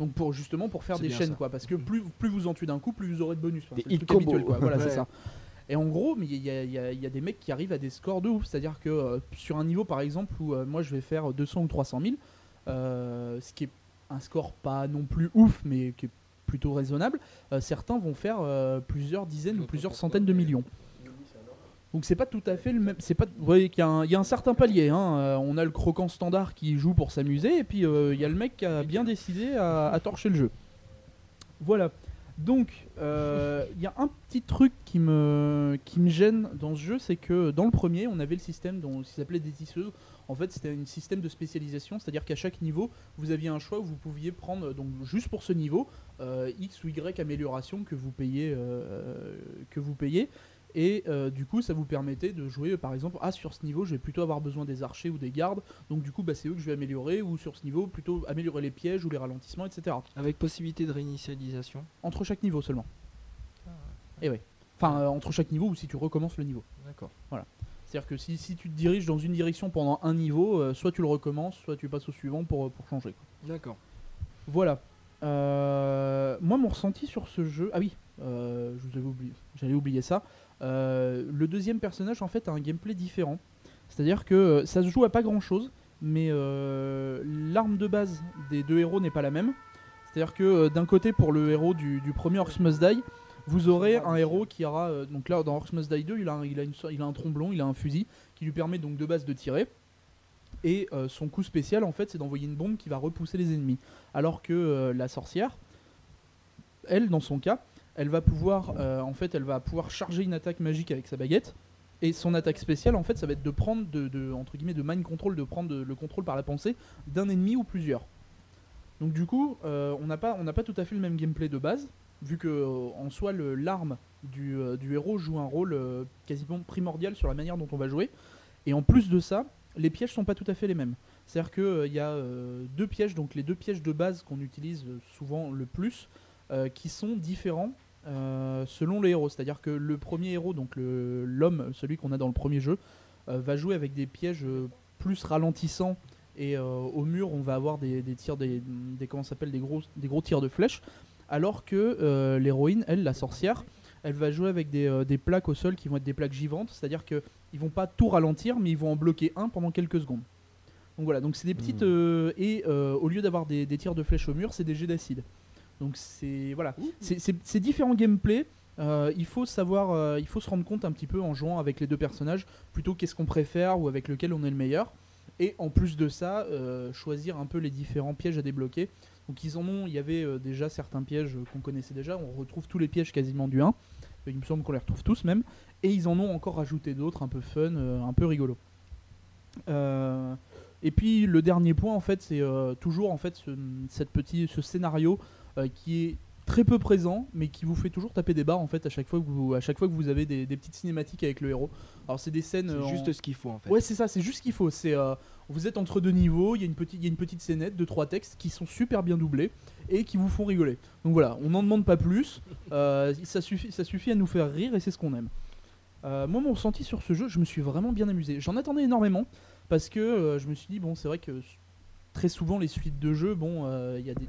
Donc pour justement pour faire des chaînes ça. quoi, parce que plus plus vous en tuez d'un coup, plus vous aurez de bonus. Enfin, c'est le truc habituel, quoi. Voilà, c'est ça. Et en gros, il y, a- des mecs qui arrivent à des scores de ouf. C'est-à-dire que euh, sur un niveau, par exemple, où euh, moi je vais faire 200 ou 300 000, euh, ce qui est un score pas non plus ouf, mais qui est plutôt raisonnable, certains vont faire plusieurs dizaines ou plusieurs centaines de millions. Donc c'est pas tout à fait le même. C'est pas. Vous voyez qu'il y, a un- certain palier. hein. On a le croquant standard qui joue pour s'amuser, et puis il y a le mec qui a bien décidé à torcher le jeu. Voilà. Donc euh, il y a un petit truc qui me gêne dans ce jeu, c'est que dans le premier, on avait le système dont qui s'appelait des tisseuses. En fait, c'était un système de spécialisation, c'est-à-dire qu'à chaque niveau, vous aviez un choix où vous pouviez prendre donc juste pour ce niveau euh, X ou Y amélioration que vous payez euh, que vous payez. Et euh, du coup, ça vous permettait de jouer, par exemple, ah sur ce niveau, je vais plutôt avoir besoin des archers ou des gardes, donc du coup, bah, c'est eux que je vais améliorer, ou sur ce niveau, plutôt améliorer les pièges ou les ralentissements, etc. Avec possibilité de réinitialisation. Entre chaque niveau seulement. Et ouais. Enfin, euh, entre chaque niveau ou si tu recommences le niveau. D'accord. C'est-à-dire que si, si tu te diriges dans une direction pendant un niveau, euh, soit tu le recommences, soit tu passes au suivant pour, pour changer. D'accord. Voilà. Euh, moi, mon ressenti sur ce jeu. Ah oui, euh, je vous avais oublié. J'allais oublier ça. Euh, le deuxième personnage, en fait, a un gameplay différent. C'est-à-dire que euh, ça se joue à pas grand-chose, mais euh, l'arme de base des deux héros n'est pas la même. C'est-à-dire que d'un côté, pour le héros du, premier Orcs Must Die, vous aurez un héros qui aura. donc là, dans Orcs Must Die 2, il a, un, il, un tromblon, il a un fusil qui lui permet donc de base de tirer. Et son coup spécial, en fait, c'est d'envoyer une bombe qui va repousser les ennemis. Alors que la sorcière, elle, dans son cas, elle va pouvoir, euh, en fait, elle va pouvoir charger une attaque magique avec sa baguette. Et son attaque spéciale, en fait, ça va être de prendre, de, entre de mind control, de prendre le contrôle par la pensée d'un ennemi ou plusieurs. Donc du coup, euh, on n'a pas, tout à fait le même gameplay de base, vu que euh, en soi, l'arme du, héros joue un rôle quasiment primordial sur la manière dont on va jouer. Et en plus de ça, les pièges sont pas tout à fait les mêmes. C'est-à-dire qu'il y a deux pièges, donc les deux pièges de base qu'on utilise souvent le plus, qui sont différents euh, selon les héros. C'est-à-dire que le premier héros, donc le- l'homme, celui qu'on a dans le premier jeu, euh, va jouer avec des pièges euh, plus ralentissants et au mur on va avoir des, des tirs, des, des comment s'appelle, des gros, des gros tirs de flèches. Alors que l'héroïne, elle, la sorcière, elle va jouer avec des, des plaques au sol qui vont être des plaques givantes, c'est-à-dire que ils vont pas tout ralentir, mais ils vont en bloquer un pendant quelques secondes. Donc voilà, donc c'est des petites euh, et euh, au lieu d'avoir des, des tirs de flèches au mur, c'est des jets d'acide. Donc c'est voilà, c'est- différents gameplay. Euh, il faut savoir, euh, il faut se rendre compte un petit peu en jouant avec les deux personnages, plutôt qu'est-ce qu'on préfère ou avec lequel on est le meilleur. Et en plus de ça, euh, choisir un peu les différents pièges à débloquer. Donc ils en ont, il y avait déjà certains pièges qu'on connaissait déjà. On retrouve tous les pièges quasiment du 1. Il me semble qu'on les retrouve tous même. Et ils en ont encore rajouté d'autres un peu fun, un peu rigolo. Et puis le dernier point en fait, c'est toujours en fait ce, cette petit, ce scénario euh, qui est très peu présent, mais qui vous fait toujours taper des barres en fait à chaque fois que vous, à chaque fois que vous avez des, des petites cinématiques avec le héros. Alors c'est des scènes. C'est euh, en- juste ce qu'il faut en fait. Ouais, c'est ça, c'est juste ce qu'il faut. C'est euh, vous êtes entre deux niveaux, il y a une petite, il y a une petite scénette de trois textes qui sont super bien doublés et qui vous font rigoler. Donc voilà, on n'en demande pas plus. Euh, ça suffit, ça suffit à nous faire rire et c'est ce qu'on aime. Euh, moi, mon ressenti sur ce jeu, je me suis vraiment bien amusé. J'en attendais énormément parce que je me suis dit bon, c'est vrai que très souvent les suites de jeux, bon, il y a des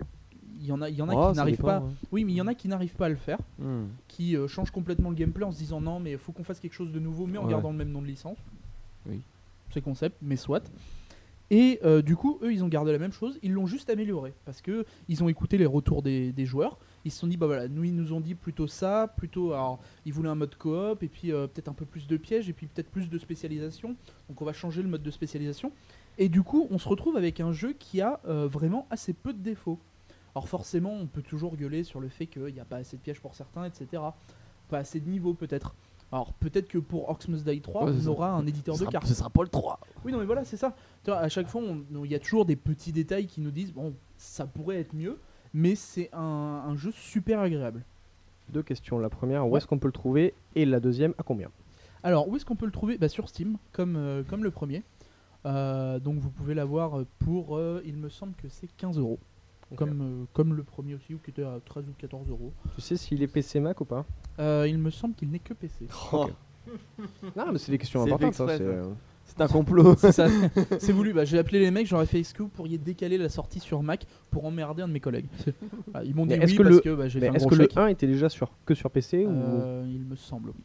il y en a, il y en a Oh, qui n'arrivent pas. Oui, mais il y en a qui n'arrivent pas à le faire, Hmm. qui euh, changent complètement le gameplay en se disant non, mais il faut qu'on fasse quelque chose de nouveau, mais en Ouais. gardant le même nom de licence. Oui. C'est concept, mais soit. Et euh, du coup, eux, ils ont gardé la même chose, ils l'ont juste amélioré parce que ils ont écouté les retours des, des joueurs. Ils se sont dit, bah voilà, nous, ils nous ont dit plutôt ça, plutôt. Alors, ils voulaient un mode coop, et puis euh, peut-être un peu plus de pièges, et puis peut-être plus de spécialisation. Donc, on va changer le mode de spécialisation. Et du coup, on se retrouve avec un jeu qui a euh, vraiment assez peu de défauts. Alors, forcément, on peut toujours gueuler sur le fait qu'il n'y a pas assez de pièges pour certains, etc. Pas assez de niveaux, peut-être. Alors, peut-être que pour Orcs Must Die 3, Ouais, c'est on aura un éditeur de cartes. Ce sera pas le 3. Oui, non, mais voilà, c'est ça. Tu vois, à chaque fois, il y a toujours des petits détails qui nous disent bon, ça pourrait être mieux, mais c'est un, un jeu super agréable. Deux questions. La première, où Ouais. est-ce qu'on peut le trouver? Et la deuxième, à combien? Alors, où est-ce qu'on peut le trouver? Bah, Sur Steam, comme, euh, comme le premier. Euh, donc, vous pouvez l'avoir euh, pour, euh, il me semble que c'est 15 euros. Comme, euh, comme le premier aussi, ou qui était à 13 ou 14 euros. Tu sais s'il est PC Mac ou pas? Euh, il me semble qu'il n'est que PC. Oh, Non, mais c'est des questions C'est fait importantes. hein, exprès, c'est, ça. euh, C'est un complot. C'est ça. C'est voulu. Bah, j'ai appelé les mecs, j'aurais fait est-ce que vous pourriez décaler la sortie sur Mac pour emmerder un de mes collègues? Voilà, Ils m'ont dit Mais est-ce oui que parce le- que bah, j'ai mais fait un est-ce gros que chèque. le 1 était déjà sur, que sur PC ou Euh, il me semble, oui.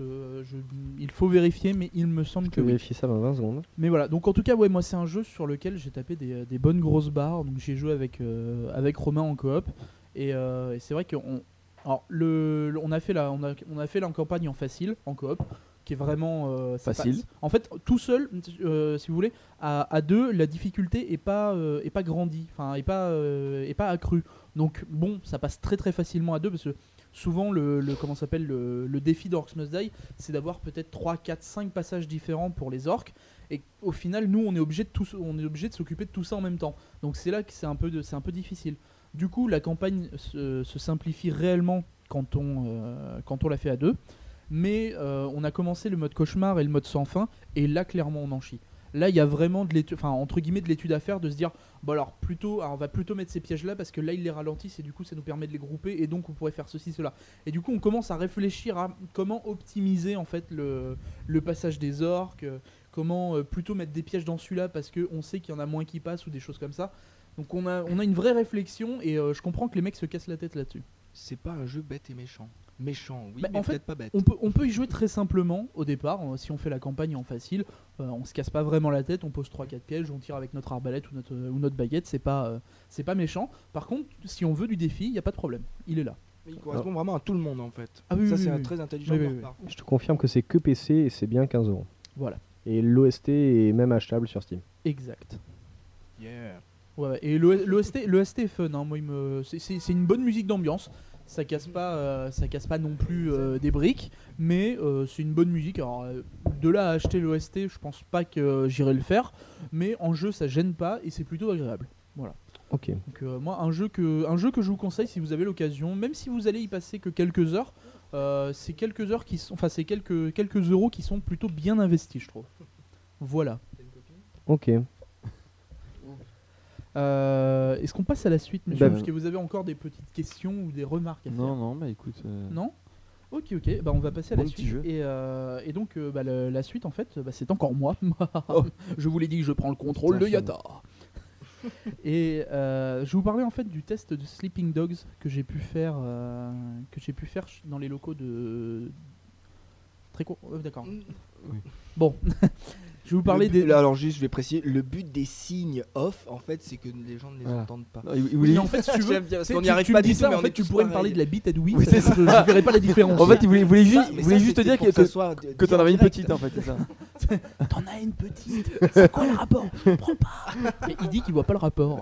Je- je- il faut vérifier, mais il me semble Je que oui. vérifier ça dans 20 secondes. Mais voilà, donc en tout cas, ouais, moi c'est un jeu sur lequel j'ai tapé des, des bonnes grosses barres. Donc j'ai joué avec, euh, avec Romain en coop. Et, euh, et c'est vrai qu'on alors, le, le- on, a fait la, on, a, on a fait la campagne en facile, en coop, qui est vraiment euh, Facile. pas- en fait, tout seul, euh, si vous voulez, à, à deux, la difficulté est pas, euh, est pas grandie, enfin, est pas, euh, est pas accrue. Donc bon, ça passe très très facilement à deux parce que souvent le, s'appelle le, défi d'Orcs Must Die, c'est d'avoir peut-être 3, 4, 5 passages différents pour les orques. Et au final, nous, on est obligé de tous, on est obligé de s'occuper de tout ça en même temps. Donc c'est là que c'est un peu, c'est un peu difficile. Du coup, la campagne se, se simplifie réellement quand on, euh, quand on la fait à deux. Mais euh, on a commencé le mode cauchemar et le mode sans fin, et là, clairement, on en chie. Là, il y a vraiment de l'étude, enfin entre guillemets de l'étude à faire, de se dire, bon alors plutôt, on va plutôt mettre ces pièges là parce que là ils les ralentissent et du coup ça nous permet de les grouper et donc on pourrait faire ceci cela. Et du coup on commence à réfléchir à comment optimiser en fait le, passage des orques, euh, comment euh, plutôt mettre des pièges dans celui-là parce que on sait qu'il y en a moins qui passent ou des choses comme ça. Donc on a, on a une vraie réflexion et euh, je comprends que les mecs se cassent la tête là-dessus. C'est pas un jeu bête et méchant. Méchant, oui, Bah, mais en fait, pas bête. On peut, on peut y jouer très simplement au départ, euh, si on fait la campagne en facile, euh, on se casse pas vraiment la tête, on pose 3-4 pièges, on tire avec notre arbalète ou notre, ou notre baguette, c'est pas, euh, c'est pas méchant. Par contre, si on veut du défi, il n'y a pas de problème, il est là. Mais il correspond vraiment à tout le monde en fait. Ah oui, ça oui, c'est oui, un oui. très intelligent de leur part. Je te confirme que c'est que PC et c'est bien 15 euros. Voilà, Et l'OST est même achetable sur Steam. exact. Yeah. Ouais, et l'OST l'OST est fun, hein, moi, il me... c'est- c'est c'est une bonne musique d'ambiance. Ça casse pas, euh, ça casse pas non plus euh, des briques, mais euh, c'est une bonne musique. Alors euh, de là à acheter l'OST, je pense pas que j'irai le faire, mais en jeu ça gêne pas et c'est plutôt agréable. Ok. Donc euh, moi un jeu que un jeu que je vous conseille si vous avez l'occasion, même si vous allez y passer que quelques heures, euh, c'est quelques heures qui sont, enfin c'est quelques quelques euros qui sont plutôt bien investis, je trouve. Voilà. Ok. Euh, Est-ce qu'on passe à la suite, monsieur Bah, Parce que vous avez encore des petites questions ou des remarques à faire Non, non, bah écoute. euh, Non Ok, ok, bah on va passer à Bon la suite. jeu. Et, euh, et donc, bah, le- la suite, en fait, bah, c'est encore moi. Oh. je vous l'ai dit que je prends le contrôle de Yata. et euh, je vais vous parler en fait du test de Sleeping Dogs que j'ai pu faire, euh, que j'ai pu faire dans les locaux de. Très court. euh, D'accord. Oui. Bon, je vais vous parler des. là, alors juste, je vais préciser, le but des signes off, en fait, c'est que les gens ne les Voilà. entendent pas. non, il- il Oui, mais en fait, si tu veux, parce qu'on n'y arrive tu pas me du dis tout, ça, mais en fait, tu pourrais me parler de la bite à Douy. Oui, ça, c'est je, je verrais pas la différence. En fait, il voulait, juste, ça, voulait te dire que, que ça que t'en en avais une petite en fait, c'est ça. T'en as une petite. C'est quoi le rapport? Je comprends pas. Mais il dit qu'il voit pas le rapport.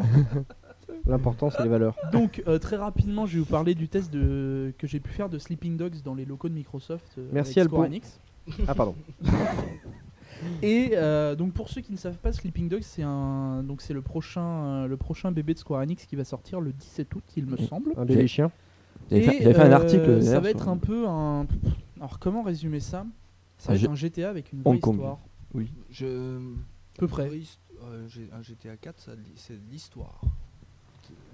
L'important, c'est les valeurs. Donc euh, très rapidement, je vais vous parler du test de... que j'ai pu faire de Sleeping Dogs dans les locaux de Microsoft. euh, Merci, avec Square. Enix. Ah, pardon. Et euh, donc pour ceux qui ne savent pas, Sleeping Dogs, c'est un donc c'est le prochain euh, le prochain bébé de Square Enix qui va sortir le 17 août, il me semble. Un bébé chien. J'avais fait, Et, j'avais fait un euh, article. Ça va être un peu un. Alors comment résumer ça? Ça Un va être G- un GTA avec une vraie Hong Kong. histoire. Je... Peu près. Oui, euh, un GTA 4, ça, li- c'est de l'histoire.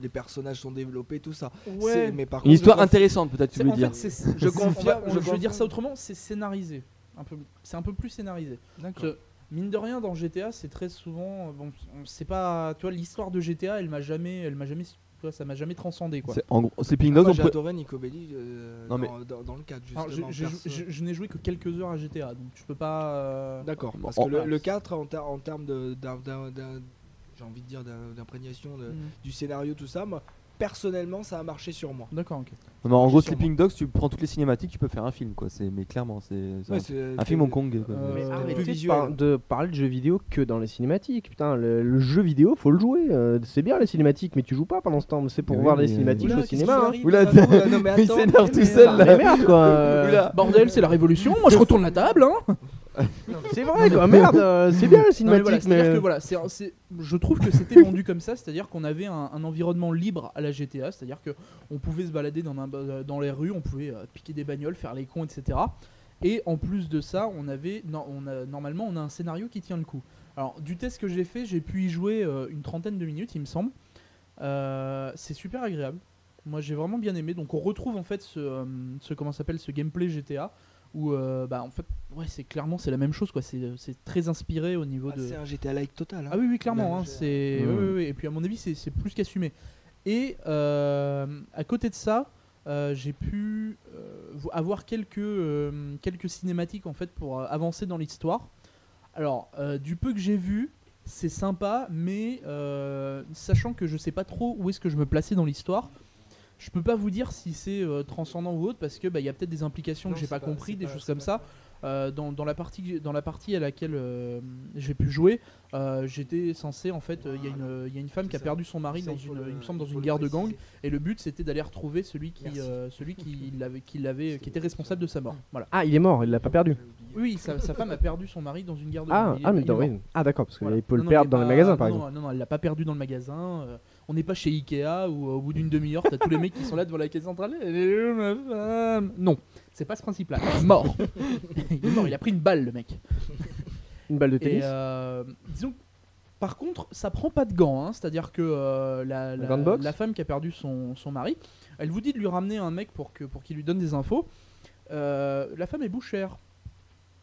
Les personnages sont développés, tout ça. C'est- Mais par Une contre, histoire conf- intéressante, peut-être, tu veux dire. fait, c'est- Je confirme, on- je je veux dire ça autrement, c'est scénarisé. Un peu, c'est un peu plus scénarisé. D'accord. Mine de rien, dans GTA, c'est très souvent. euh, Bon, on sait pas. Tu vois, l'histoire de GTA, elle m'a jamais, elle m'a jamais, ça m'a jamais transcendé quoi. C'est- En gros, Ah, on j'ai peut- adoré Nico Belli euh, Non, mais- dans, le 4, Alors, justement. je, je- perso. je- je n'ai joué que quelques heures à GTA, donc je peux pas. euh, D'accord, Bon, parce en- que le, le 4, en, ter- en termes de, d'un- d'un- d'un- j'ai envie de dire d'imprégnation de- mm, du scénario, tout ça, moi, personnellement, ça a marché sur moi. D'accord, ok. Non, en gros. Sleeping Dogs, tu prends toutes les cinématiques, tu peux faire un film, quoi. C'est, mais clairement, c'est, Ouais, un, film Hong Kong. quoi. Euh, Mais Euh, arrêtez de, visuel. par- de parler de jeux vidéo que dans les cinématiques. Putain, le, le jeu vidéo, faut le jouer. euh, c'est bien les cinématiques, mais tu joues pas pendant ce temps. C'est pour Mais voir oui, les mais- cinématiques Oula, au cinéma. hein. Oula, non, mais Il s'énerve tout seul, là. Merde quoi. euh. Bordel, c'est la révolution. Moi, je retourne la table. Hein. C'est vrai quoi. Merde, euh, c'est bien les Non, mais cinématiques, voilà, c'est-à-dire mais. que voilà, c'est- c'est- je trouve que c'était vendu comme ça, c'est-à-dire qu'on avait un, un environnement libre à la GTA, c'est-à-dire que on pouvait se balader dans, un- euh, dans les rues, on pouvait euh, piquer des bagnoles, faire les cons, etc. Et en plus de ça, on avait, non, on a, normalement, on a un scénario qui tient le coup. Alors, du test que j'ai fait, j'ai pu y jouer euh, une trentaine de minutes, il me semble. Euh, c'est super agréable. Moi, j'ai vraiment bien aimé. Donc, on retrouve en fait ce, euh, ce comment ça s'appelle, ce gameplay GTA où, euh, bah, en fait, ouais, c'est clairement c'est la même chose, quoi. C'est c'est très inspiré au niveau Ah, de. c'est un GTA like total. hein. Ah oui, oui, clairement. Hein, c'est... Ouais, ouais, ouais. Et puis à mon avis, c'est, c'est plus qu'assumé. Et euh, à côté de ça, euh, j'ai pu euh, vo- avoir quelques, euh, quelques cinématiques en fait pour euh, avancer dans l'histoire. Alors, euh, du peu que j'ai vu, c'est sympa, mais euh, sachant que je sais pas trop où est-ce que je me plaçais dans l'histoire. Je peux pas vous dire si c'est euh, transcendant ou autre parce que bah, il y a peut-être des implications Non, que j'ai pas, pas- compris, des pas- choses comme pas ça. Euh, dans, dans la partie dans la partie à laquelle euh, j'ai pu jouer, euh, j'étais censé en fait, il y, a une- il y a une femme qui a perdu son mari dans une, le- il me semble dans une le guerre de gang, et le but c'était d'aller retrouver celui qui, euh, celui qui l'avait, qui l'avait, qui était responsable de sa mort. Voilà. Ah, il est mort, il l'a pas perdu. Oui, sa, sa femme a perdu son mari dans une guerre de Ah, gang. Est- ah, mais non, oui. ah d'accord, parce qu'il Voilà. peut Non, le non, perdre dans les pas- magasins par exemple. Non, non, elle l'a pas perdu dans le magasin. On n'est pas chez Ikea où euh, au bout d'une demi-heure, t'as tous les mecs qui sont là devant la caisse centrale. Non, c'est pas ce principe-là. Mort. il est mort, il a pris une balle, le mec. Une balle de Et tennis? euh, disons, par contre, ça prend pas de gants. hein. C'est-à-dire que euh, la, femme qui a perdu son, son mari, elle vous dit de lui ramener un mec pour qu'il lui donne des infos. Euh, la femme est bouchère.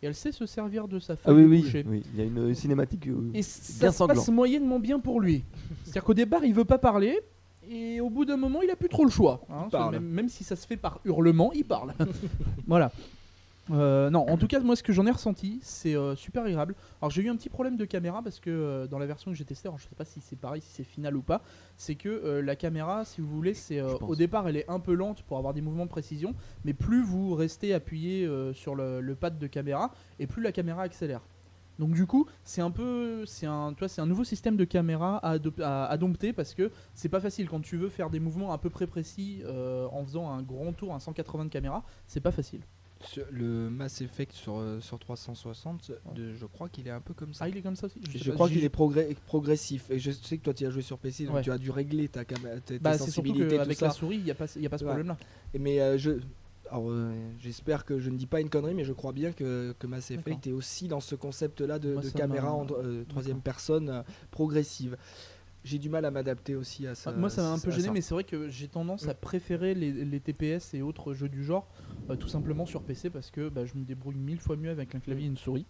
Et elle sait se servir de sa Ah femme oui, de oui, boucher. oui. Il y a une euh, cinématique. euh, Et bien ça se passe moyennement bien pour lui. C'est-à-dire qu'au départ, il veut pas parler. Et au bout d'un moment, il a plus trop le choix. hein. parle. Même, même si ça se fait par hurlement, il parle. voilà. Euh, non, en tout cas, moi, ce que j'en ai ressenti, c'est euh, super agréable. Alors, j'ai eu un petit problème de caméra parce que euh, dans la version que j'ai testée, alors je sais pas si c'est pareil, si c'est final ou pas, c'est que la caméra, si vous voulez, c'est au départ, elle est un peu lente pour avoir des mouvements de précision, mais plus vous restez appuyé sur le, le pad de caméra, et plus la caméra accélère. Donc du coup, c'est un peu, c'est un, tu vois, c'est un nouveau système de caméra à, adopter parce que c'est pas facile quand tu veux faire des mouvements à peu près précis en faisant un grand tour, un 180 de caméra, c'est pas facile. Sur le Mass Effect sur, euh, sur 360, de- je crois qu'il est un peu comme ça. Ah, il est comme ça aussi. je crois qu'il est progrès- progressif. Et je sais que toi, tu as joué sur PC, donc Ouais. tu as dû régler ta, Bah, qu'avec ça. la souris, il n'y a pas, a ce Ouais. problème-là. Mais euh, je. Euh, j'espère que je ne dis pas une connerie, mais je crois bien que, que Mass Effect est aussi dans ce concept-là de, caméra en euh, troisième personne progressive. J'ai du mal à m'adapter aussi à ça. Ah, moi, ça m'a un peu gêné, ça. mais c'est vrai que j'ai tendance à Mm. préférer les, les TPS et autres jeux du genre, euh, tout simplement sur PC, parce que bah, je me débrouille mille fois mieux avec un clavier et une souris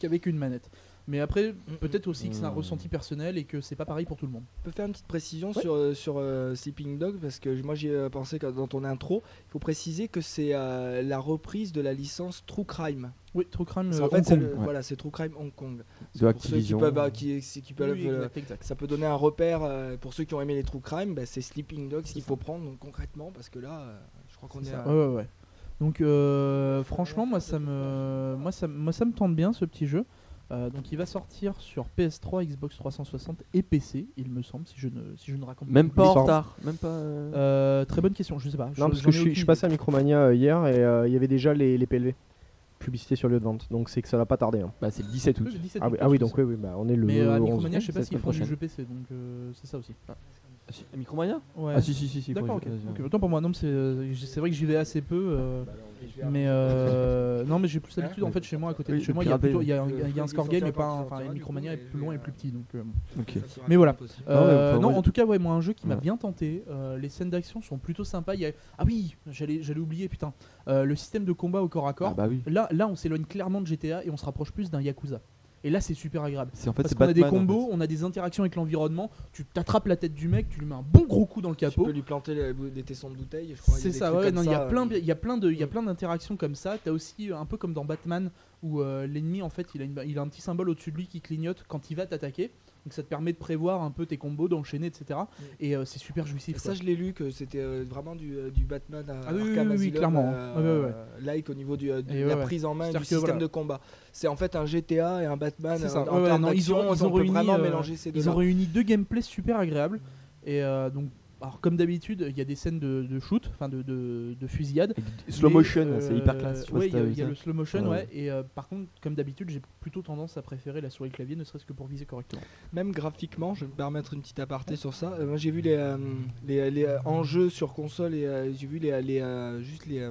qu'avec une manette. Mais après, peut-être aussi que c'est un Mm. ressenti personnel et que c'est pas pareil pour tout le monde. On peut faire une petite précision Ouais. sur, euh, sur euh, Sleeping Dog parce que moi j'y ai pensé que dans ton intro. Il faut préciser que c'est euh, la reprise de la licence True Crime. Oui, True Crime C'est- euh, en fait, Hong c'est Kong. le- ouais. voilà, c'est True Crime Hong Kong. de Pour ceux qui peuvent, euh, qui, qui peuvent, oui, euh, exact, exact. ça peut donner un repère euh, pour ceux qui ont aimé les True Crime. bah, c'est Sleeping Dogs qu'il faut prendre donc, concrètement parce que là, euh, je crois qu'on est. C'est ça. à- Ouais, ouais, ouais. Donc euh, franchement, moi ça me, moi ça, moi ça me tente bien ce petit jeu. Euh, donc il va sortir sur PS3, Xbox 360 et PC, il me semble, si je ne, si je ne raconte Même pas en Licence. retard. Même pas. euh, Euh, très bonne question, je sais pas. Non, Je- parce que je suis, aucune je suis passé à. Micromania hier et euh, il y avait déjà les, les PLV. Publicité sur lieu de vente. Donc c'est que ça va pas tarder. hein. Bah, c'est le 17 août. Oui, le 17 Ah, oui, ah oui, donc oui, oui, bah, on est le. Mais euh, à 11. Micromania, je sais pas s'ils font du prochaine. jeu PC, donc euh, c'est ça aussi. Ah, si- Micromania Ouais. Ah si si si si. D'accord, ok. Autant pour moi, non, mais c'est euh, c'est vrai que j'y vais assez peu. euh, mais euh, non, mais j'ai plus l'habitude en fait chez moi à côté. de Oui, chez le moi, il y a plutôt, il y a un, Bay. il y a un score game, mais pas, un- enfin, Micromania est plus loin et plus petit, donc. euh, Ok. Mais voilà. possible. Non, Euh, enfin, en tout cas, ouais, moi, un jeu qui m'a Ouais. bien tenté. Euh, les scènes d'action sont plutôt sympas. Il y a... Ah oui, j'allais, j'allais oublier, putain. Euh, le système de combat au corps à corps. Ah bah oui. Là, là, on s'éloigne clairement de GTA et on se rapproche plus d'un Yakuza. Et là, c'est super agréable. C'est en fait Parce c'est qu'on a des en combos, on a des interactions avec l'environnement. Tu t'attrapes la tête du mec, tu lui mets un bon gros coup dans le Tu capot. peux lui planter les- des tessons de bouteille. je crois, il y a C'est ça, ouais, non, il y a ça, plein, euh, il y a plein de, il y a Mm. plein d'interactions comme ça. T'as aussi euh, un peu comme dans Batman où euh, l'ennemi en fait, il a, une- il a un petit symbole au-dessus de lui qui clignote quand il va t'attaquer. Donc ça te permet de prévoir un peu tes combos, d'enchaîner, etc. Et euh, c'est super jouissif. Ça, quoi. je l'ai lu que c'était euh, vraiment du, euh, du Batman à Ah oui, Arkham oui, oui, Asylum, clairement. euh, ouais, ouais. like au niveau du, de Et la ouais, prise en main du que système voilà. de combat. C'est en fait un GTA et un Batman ça. en, non, ils ont- ils ont on réuni, vraiment mélanger ces deux Ils ont réuni deux gameplays super agréables. Et euh, donc, alors comme d'habitude, il y a des scènes de, de shoot, enfin de, de, de fusillade. Slow Mais, motion, euh, c'est hyper classe. si il y a, y le slow motion, Ouais. ouais. Et euh, par contre, comme d'habitude, j'ai plutôt tendance à préférer la souris clavier, ne serait-ce que pour viser correctement. Même graphiquement, je vais me permettre une petite aparté sur ça. Euh, moi, j'ai vu les, euh, les, les, euh, enjeux sur console et euh, j'ai vu les, les, euh, juste les,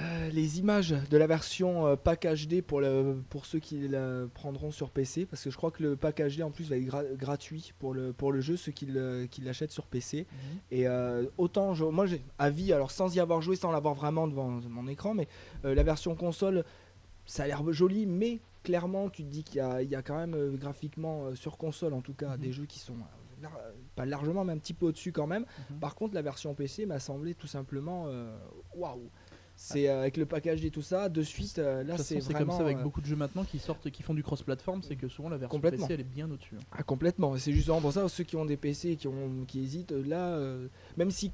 euh, les images de la version euh, pack HD pour, le, pour ceux qui la prendront sur PC. Parce que je crois que le pack HD en plus va être gra- gratuit pour le, pour le jeu, ceux qui l'achètent sur PC. Et euh, autant, je- moi j'ai avis, alors sans y avoir joué, sans l'avoir vraiment devant mon écran, mais la version console, ça a l'air joli, mais clairement tu te dis qu'il y y a quand même graphiquement sur console en tout cas Mhm. des jeux qui sont pas largement mais un petit peu au-dessus quand même. Mhm. Par contre la version PC m'a semblé tout simplement waouh. C'est euh, avec le package et tout ça, de suite euh, là c'est vraiment comme ça avec euh, beaucoup de jeux maintenant qui sortent, qui font du cross-platform, c'est que souvent la version. PC elle est bien au-dessus. hein. Ah, complètement, c'est justement pour ça ceux qui ont des PC et qui, ont, qui hésitent, là, même si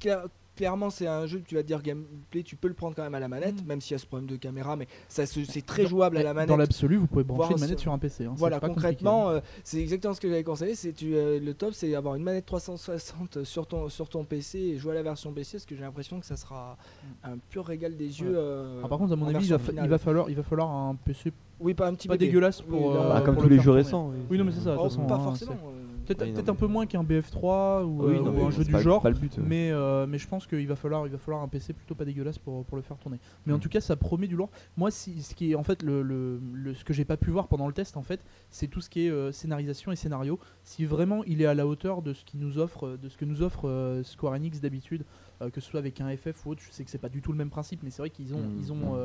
clairement c'est un jeu que tu vas te dire gameplay, tu peux le prendre quand même à la manette, Mm. même s'il y a ce problème de caméra, mais ça se- c'est très Dans- jouable à la manette. Dans l'absolu, vous pouvez brancher Voir une manette sur- un PC. hein, Voilà, concrètement, euh, c'est exactement ce que j'avais conseillé. C'est tu, euh, le top, c'est avoir une manette 360 sur ton sur ton PC et jouer à la version PC, parce que j'ai l'impression que ça sera un pur régal des yeux. Ouais. euh, Alors, par contre, à mon avis, il va, il falloir, il va falloir un PC oui, pas un petit pas bébé. dégueulasse Oui, pour. là, euh, Bah, pour comme le tous les jeux récents. Oui, non, mais c'est ça. Oh, façon, pas hein, forcément. Peut-être Oui, mais- un peu moins qu'un BF3 ou, Oui, euh, non, ou mais un jeu du pas- genre. pas le but. euh. Mais, euh, mais je pense qu'il va falloir, il va falloir un PC plutôt pas dégueulasse pour, pour le faire tourner. Mais en Mm. tout cas, ça promet du lourd. Moi, si, ce qui est en fait le, le- le- ce que j'ai pas pu voir pendant le test, en fait, c'est tout ce qui est euh, scénarisation et scénario. Si vraiment il est à la hauteur de ce qui nous offre, de ce que nous offre euh, Square Enix d'habitude, que ce soit avec un FF ou autre, je sais que c'est pas du tout le même principe, mais c'est vrai qu'ils ont, Mm. ils ont,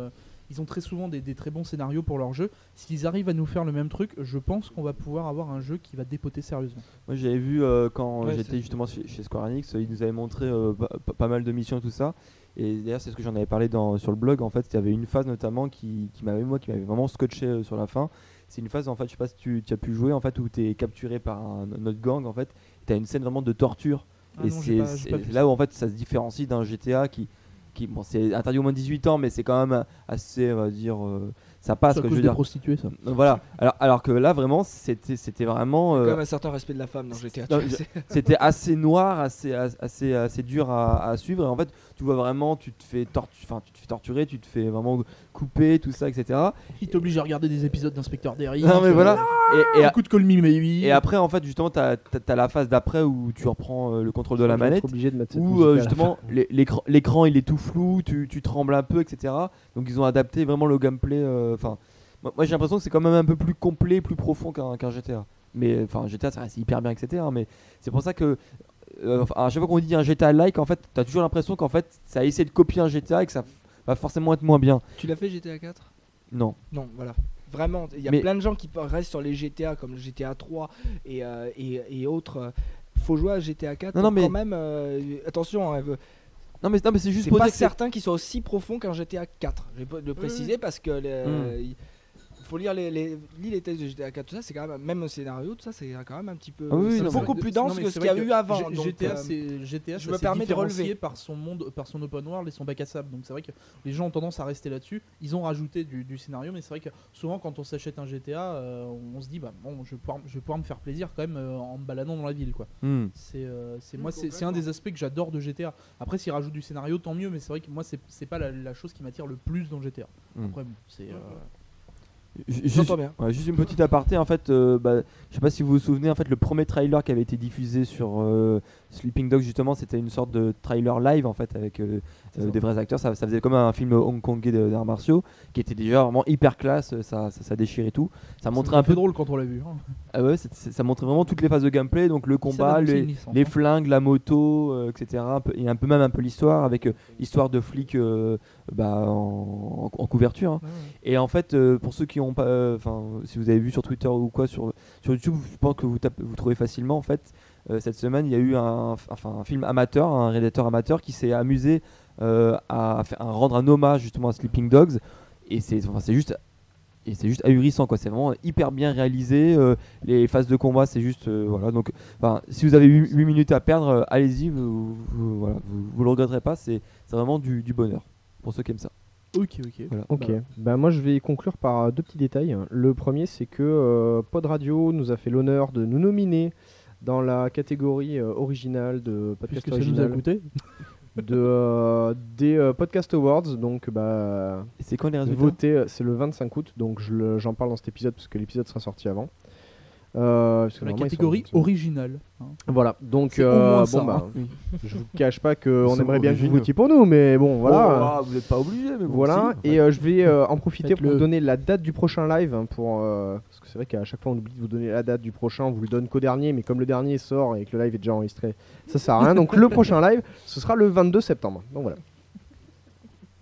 ils ont très souvent des, des très bons scénarios pour leur jeu. S'ils arrivent à nous faire le même truc, je pense qu'on va pouvoir avoir un jeu qui va dépoter sérieusement. Moi j'avais vu euh, quand Ouais, j'étais justement chez, chez Square Enix, ils nous avaient montré euh, pas, mal de missions et tout ça. Et d'ailleurs c'est ce que j'en avais parlé dans, sur le blog. En fait, il y avait une phase notamment qui, qui m'avait moi qui m'avait vraiment scotché euh, sur la fin. C'est une phase en fait, je sais pas si tu, tu as pu jouer en fait où tu es capturé par un, un autre gang en fait. Tu as une scène vraiment de torture. Ah et c'est là où en fait ça se différencie d'un GTA qui qui bon c'est interdit au moins de 18 ans mais c'est quand même assez on va dire euh, ça passe C'est à que je cause veux dire. prostituées, ça. Donc, voilà. Alors alors que là vraiment c'était c'était vraiment Il y a euh, quand même un certain respect de la femme dans GTA. C'était assez noir, assez, assez, assez dur à, à suivre. Et en fait, tu vois vraiment, tu te fais, tortu- enfin, tu te fais torturer, tu te fais vraiment couper, tout ça, etc. Il t'oblige à regarder des épisodes d'inspecteur Derry. Non, mais voilà. Et, et, Un coup de Call Me Maybe. et après, en fait, justement, tu as, la phase d'après où tu reprends euh, le contrôle de la manette. obligé de mettre cette Où euh, justement l'écran l'écran, il est tout flou, tu, tu trembles un peu, etc. Donc ils ont adapté vraiment le gameplay. Euh, Enfin, moi, moi, j'ai l'impression que c'est quand même un peu plus complet, plus profond qu'un GTA. Mais enfin GTA ça reste hyper bien, etc. Mais c'est pour ça que euh, à chaque fois qu'on dit un GTA like, en fait, t'as toujours l'impression qu'en fait ça a essayé de copier un GTA et que ça va forcément être moins bien. Tu l'as fait GTA 4 Non. Non, voilà. Vraiment, il y a Mais- plein de gens qui restent sur les GTA comme le GTA 3 et, euh, et, et autres. euh, Faut jouer à GTA 4 Non, non, mais- quand même. euh, attention, hein, Non mais, non, mais c'est juste pour pas dire que c'est- certain qu'il soit aussi profond qu'un GTA 4. Je vais le préciser parce que il faut lire les, les, lis les textes de GTA 4, tout ça, c'est quand même même au scénario, tout ça, c'est quand même un petit peu Ah oui, c'est beaucoup plus dense que ce qu'il y a eu avant. G- donc, GTA, euh, c'est GTA, je ça me permets de relever. par son monde, par son open world et son bac à sable. Donc c'est vrai que les gens ont tendance à rester là-dessus. Ils ont rajouté du, du scénario, mais c'est vrai que souvent quand on s'achète un GTA, euh, on se dit bah bon, je vais pouvoir, je vais pouvoir me faire plaisir quand même euh, en me baladant dans la ville, quoi. Hmm. C'est euh, Oui, moi c'est un des aspects que j'adore de GTA. Après s'ils rajoutent du scénario, tant mieux. Mais c'est vrai que moi c'est pas la, la chose qui m'attire le plus dans GTA. Hmm. Après bon, c'est euh, Juste, bien. ouais, juste une petite aparté en fait, euh, bah, je sais pas si vous vous souvenez en fait le premier trailer qui avait été diffusé sur euh, Sleeping Dogs justement c'était une sorte de trailer live en fait avec euh, euh, des vrais acteurs, ça, ça faisait comme un film hongkongais de- d'arts martiaux qui était déjà vraiment hyper classe, ça, ça, ça déchirait tout, ça montrait un peu, drôle quand on l'a vu. hein. ah ouais, ça montrait vraiment toutes les phases de gameplay donc le combat, les, une licence, les hein. flingues, la moto, euh, etc. un peu- et un peu même un peu l'histoire avec euh, histoire de flics euh, bah, en, en- en couverture. hein. Ouais, ouais. Et en fait, euh, pour ceux qui ont pas, euh, enfin, si vous avez vu sur Twitter ou quoi sur sur YouTube, je pense que vous tapez- vous trouvez facilement. En fait, cette semaine, il y a eu un, enfin, un film amateur, un réalisateur amateur qui s'est amusé euh, à, rendre un hommage justement à Sleeping Dogs. Et c'est, enfin, c'est juste. Et c'est juste ahurissant quoi, c'est vraiment hyper bien réalisé. euh, les phases de combat, c'est juste euh, voilà. Donc, si vous avez 8, minutes à perdre, euh, allez-y, vous, vous- voilà, vous, vous le regretterez pas. C'est, c'est vraiment du, du bonheur pour ceux qui aiment ça. Ok ok. Voilà. Ok, Bah, bah, moi je vais conclure par euh, deux petits détails. Le premier, c'est que euh, Pod Radio nous a fait l'honneur de nous nominer dans la catégorie euh, originale de podcast Puisque ça nous a original coûté. de, euh, des euh, Podcast Awards. Donc, bah, c'est quoi les résultats? voter, c'est le 25 août. Donc, je j'en parle dans cet épisode parce que l'épisode sera sorti avant. Euh, parce que La catégorie originale. hein. Voilà, donc euh, bon, ça, bah, hein. je vous cache pas qu'on aimerait bien que vous votiez pour nous, mais bon, voilà. Oh, ah, vous n'êtes pas obligé, mais bon, Voilà, si. et euh, je vais euh, en profiter pour vous donner la date du prochain live. hein, pour, euh, parce que c'est vrai qu'à chaque fois on oublie de vous donner la date du prochain, on vous le donne qu'au dernier, mais comme le dernier sort et que le live est déjà enregistré, ça sert à rien. Donc le prochain live, ce sera le 22 septembre. Donc voilà.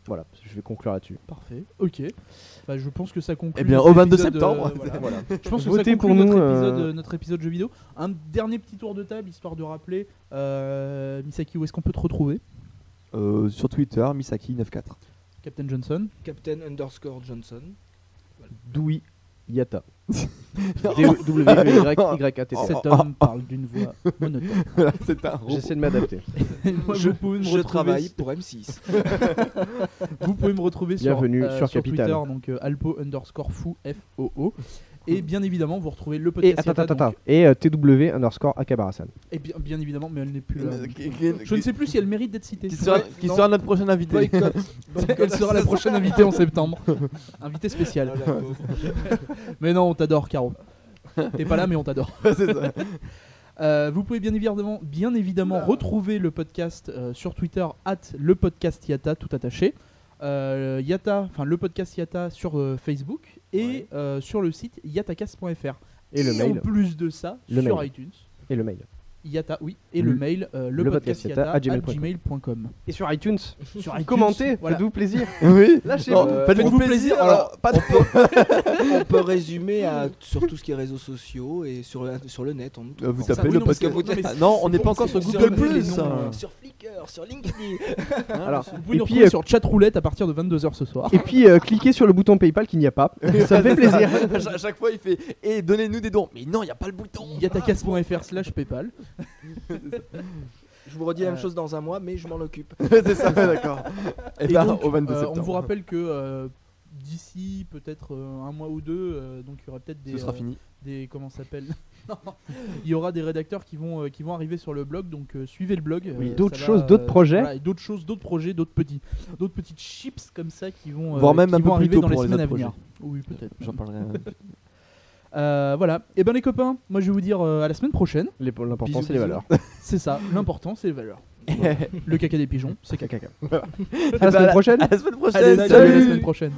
Voilà, je vais conclure là-dessus. Parfait. Ok. Bah, je pense que ça conclut. Eh bien, notre au 22 épisode, septembre. euh, voilà. Voilà. Je pense que Votez ça conclut pour nous, notre, euh, épisode, euh, notre épisode jeu vidéo. Un dernier petit tour de table histoire de rappeler euh, Misaki où est-ce qu'on peut te retrouver? Euh, sur Twitter, Misaki94. Captain Johnson. Captain underscore Johnson. Doui Yata. D-W-Y-Y-A-T-T. Cet homme parle d'une voix monotone. c'est un robot. J'essaie de m'adapter. Moi, je vous pouvez me je retrouver travaille pour M6. Vous pouvez me retrouver sur, Bienvenue euh, sur Capital. Twitter, donc euh, alpo underscore fou F O O. Et bien évidemment, vous retrouvez le Et podcast. attends, Yata, attends, donc- attends. Et euh, TW underscore Akabarasan. Et bien, bien évidemment, mais elle n'est plus là. Euh, Je ne sais plus si elle mérite d'être citée. Qui sera, qui non. sera notre prochain invité Boycott. Elle sera la prochaine invitée en septembre. Invitée spéciale. Mais non, on t'adore, Caro. T'es pas là, mais on t'adore. c'est ça. Euh, vous pouvez bien évidemment, bien évidemment retrouver le podcast euh, sur Twitter, at le podcast Yata, tout attaché. Euh, Yata, enfin le podcast Yata sur euh, Facebook et euh, sur le site yatacast.fr. Et le en mail. plus de ça, Le sur mail. iTunes, Et le mail. Yata, oui, et Le- le, mail, euh, le, le podcast, podcast Yata, Yata, at gmail.com. Et sur iTunes, Sur iTunes, commentez, voilà. faites-vous plaisir. Oui. Lâchez-vous. Euh, Faites-vous plaisir. plaisir, Alors, pas trop. On peut résumer à, sur tout ce qui est réseaux sociaux et sur le, sur le net. On. Euh, Vous Ça, tapez oui, le non, podcast. vous- non, Ah, on n'est pas encore sur Google Plus. hein. euh, Sur Flickr, sur LinkedIn. Alors, Vous pouvez et nous puis, retrouver sur chatroulette à partir de 22h ce soir. Et puis cliquez sur le bouton PayPal qu'il n'y a pas. Ça fait plaisir. À chaque- à fois, il fait Et donnez-nous des dons. Mais non, il n'y a pas le bouton. yatacast.fr slash paypal. Je vous redis la même Euh. chose dans un mois, mais je m'en occupe. C'est ça, d'accord. Et Et ben, donc, au 22 euh, septembre. on vous rappelle que euh, d'ici peut-être euh, un mois ou deux, euh, donc il y aura peut-être des, Ce sera euh, fini. des comment ça s'appelle? Il y aura des rédacteurs qui vont euh, qui vont arriver sur le blog, donc euh, suivez le blog. Oui, euh, d'autres choses, d'autres euh, projets. voilà, d'autres choses, d'autres projets, d'autres petits, d'autres petites chips comme ça qui vont, euh, Voire même qui un peu vont plus arriver tôt dans les pour les semaines à venir. Oui, peut-être. J'en parlerai. Euh, voilà. Et ben les copains, moi je vais vous dire euh, à la semaine prochaine. L'important c'est les valeurs. C'est ça, l'important c'est les valeurs. Voilà. Le caca des pigeons, c'est caca. À la semaine prochaine. À la semaine prochaine. Allez, salut, à la semaine prochaine.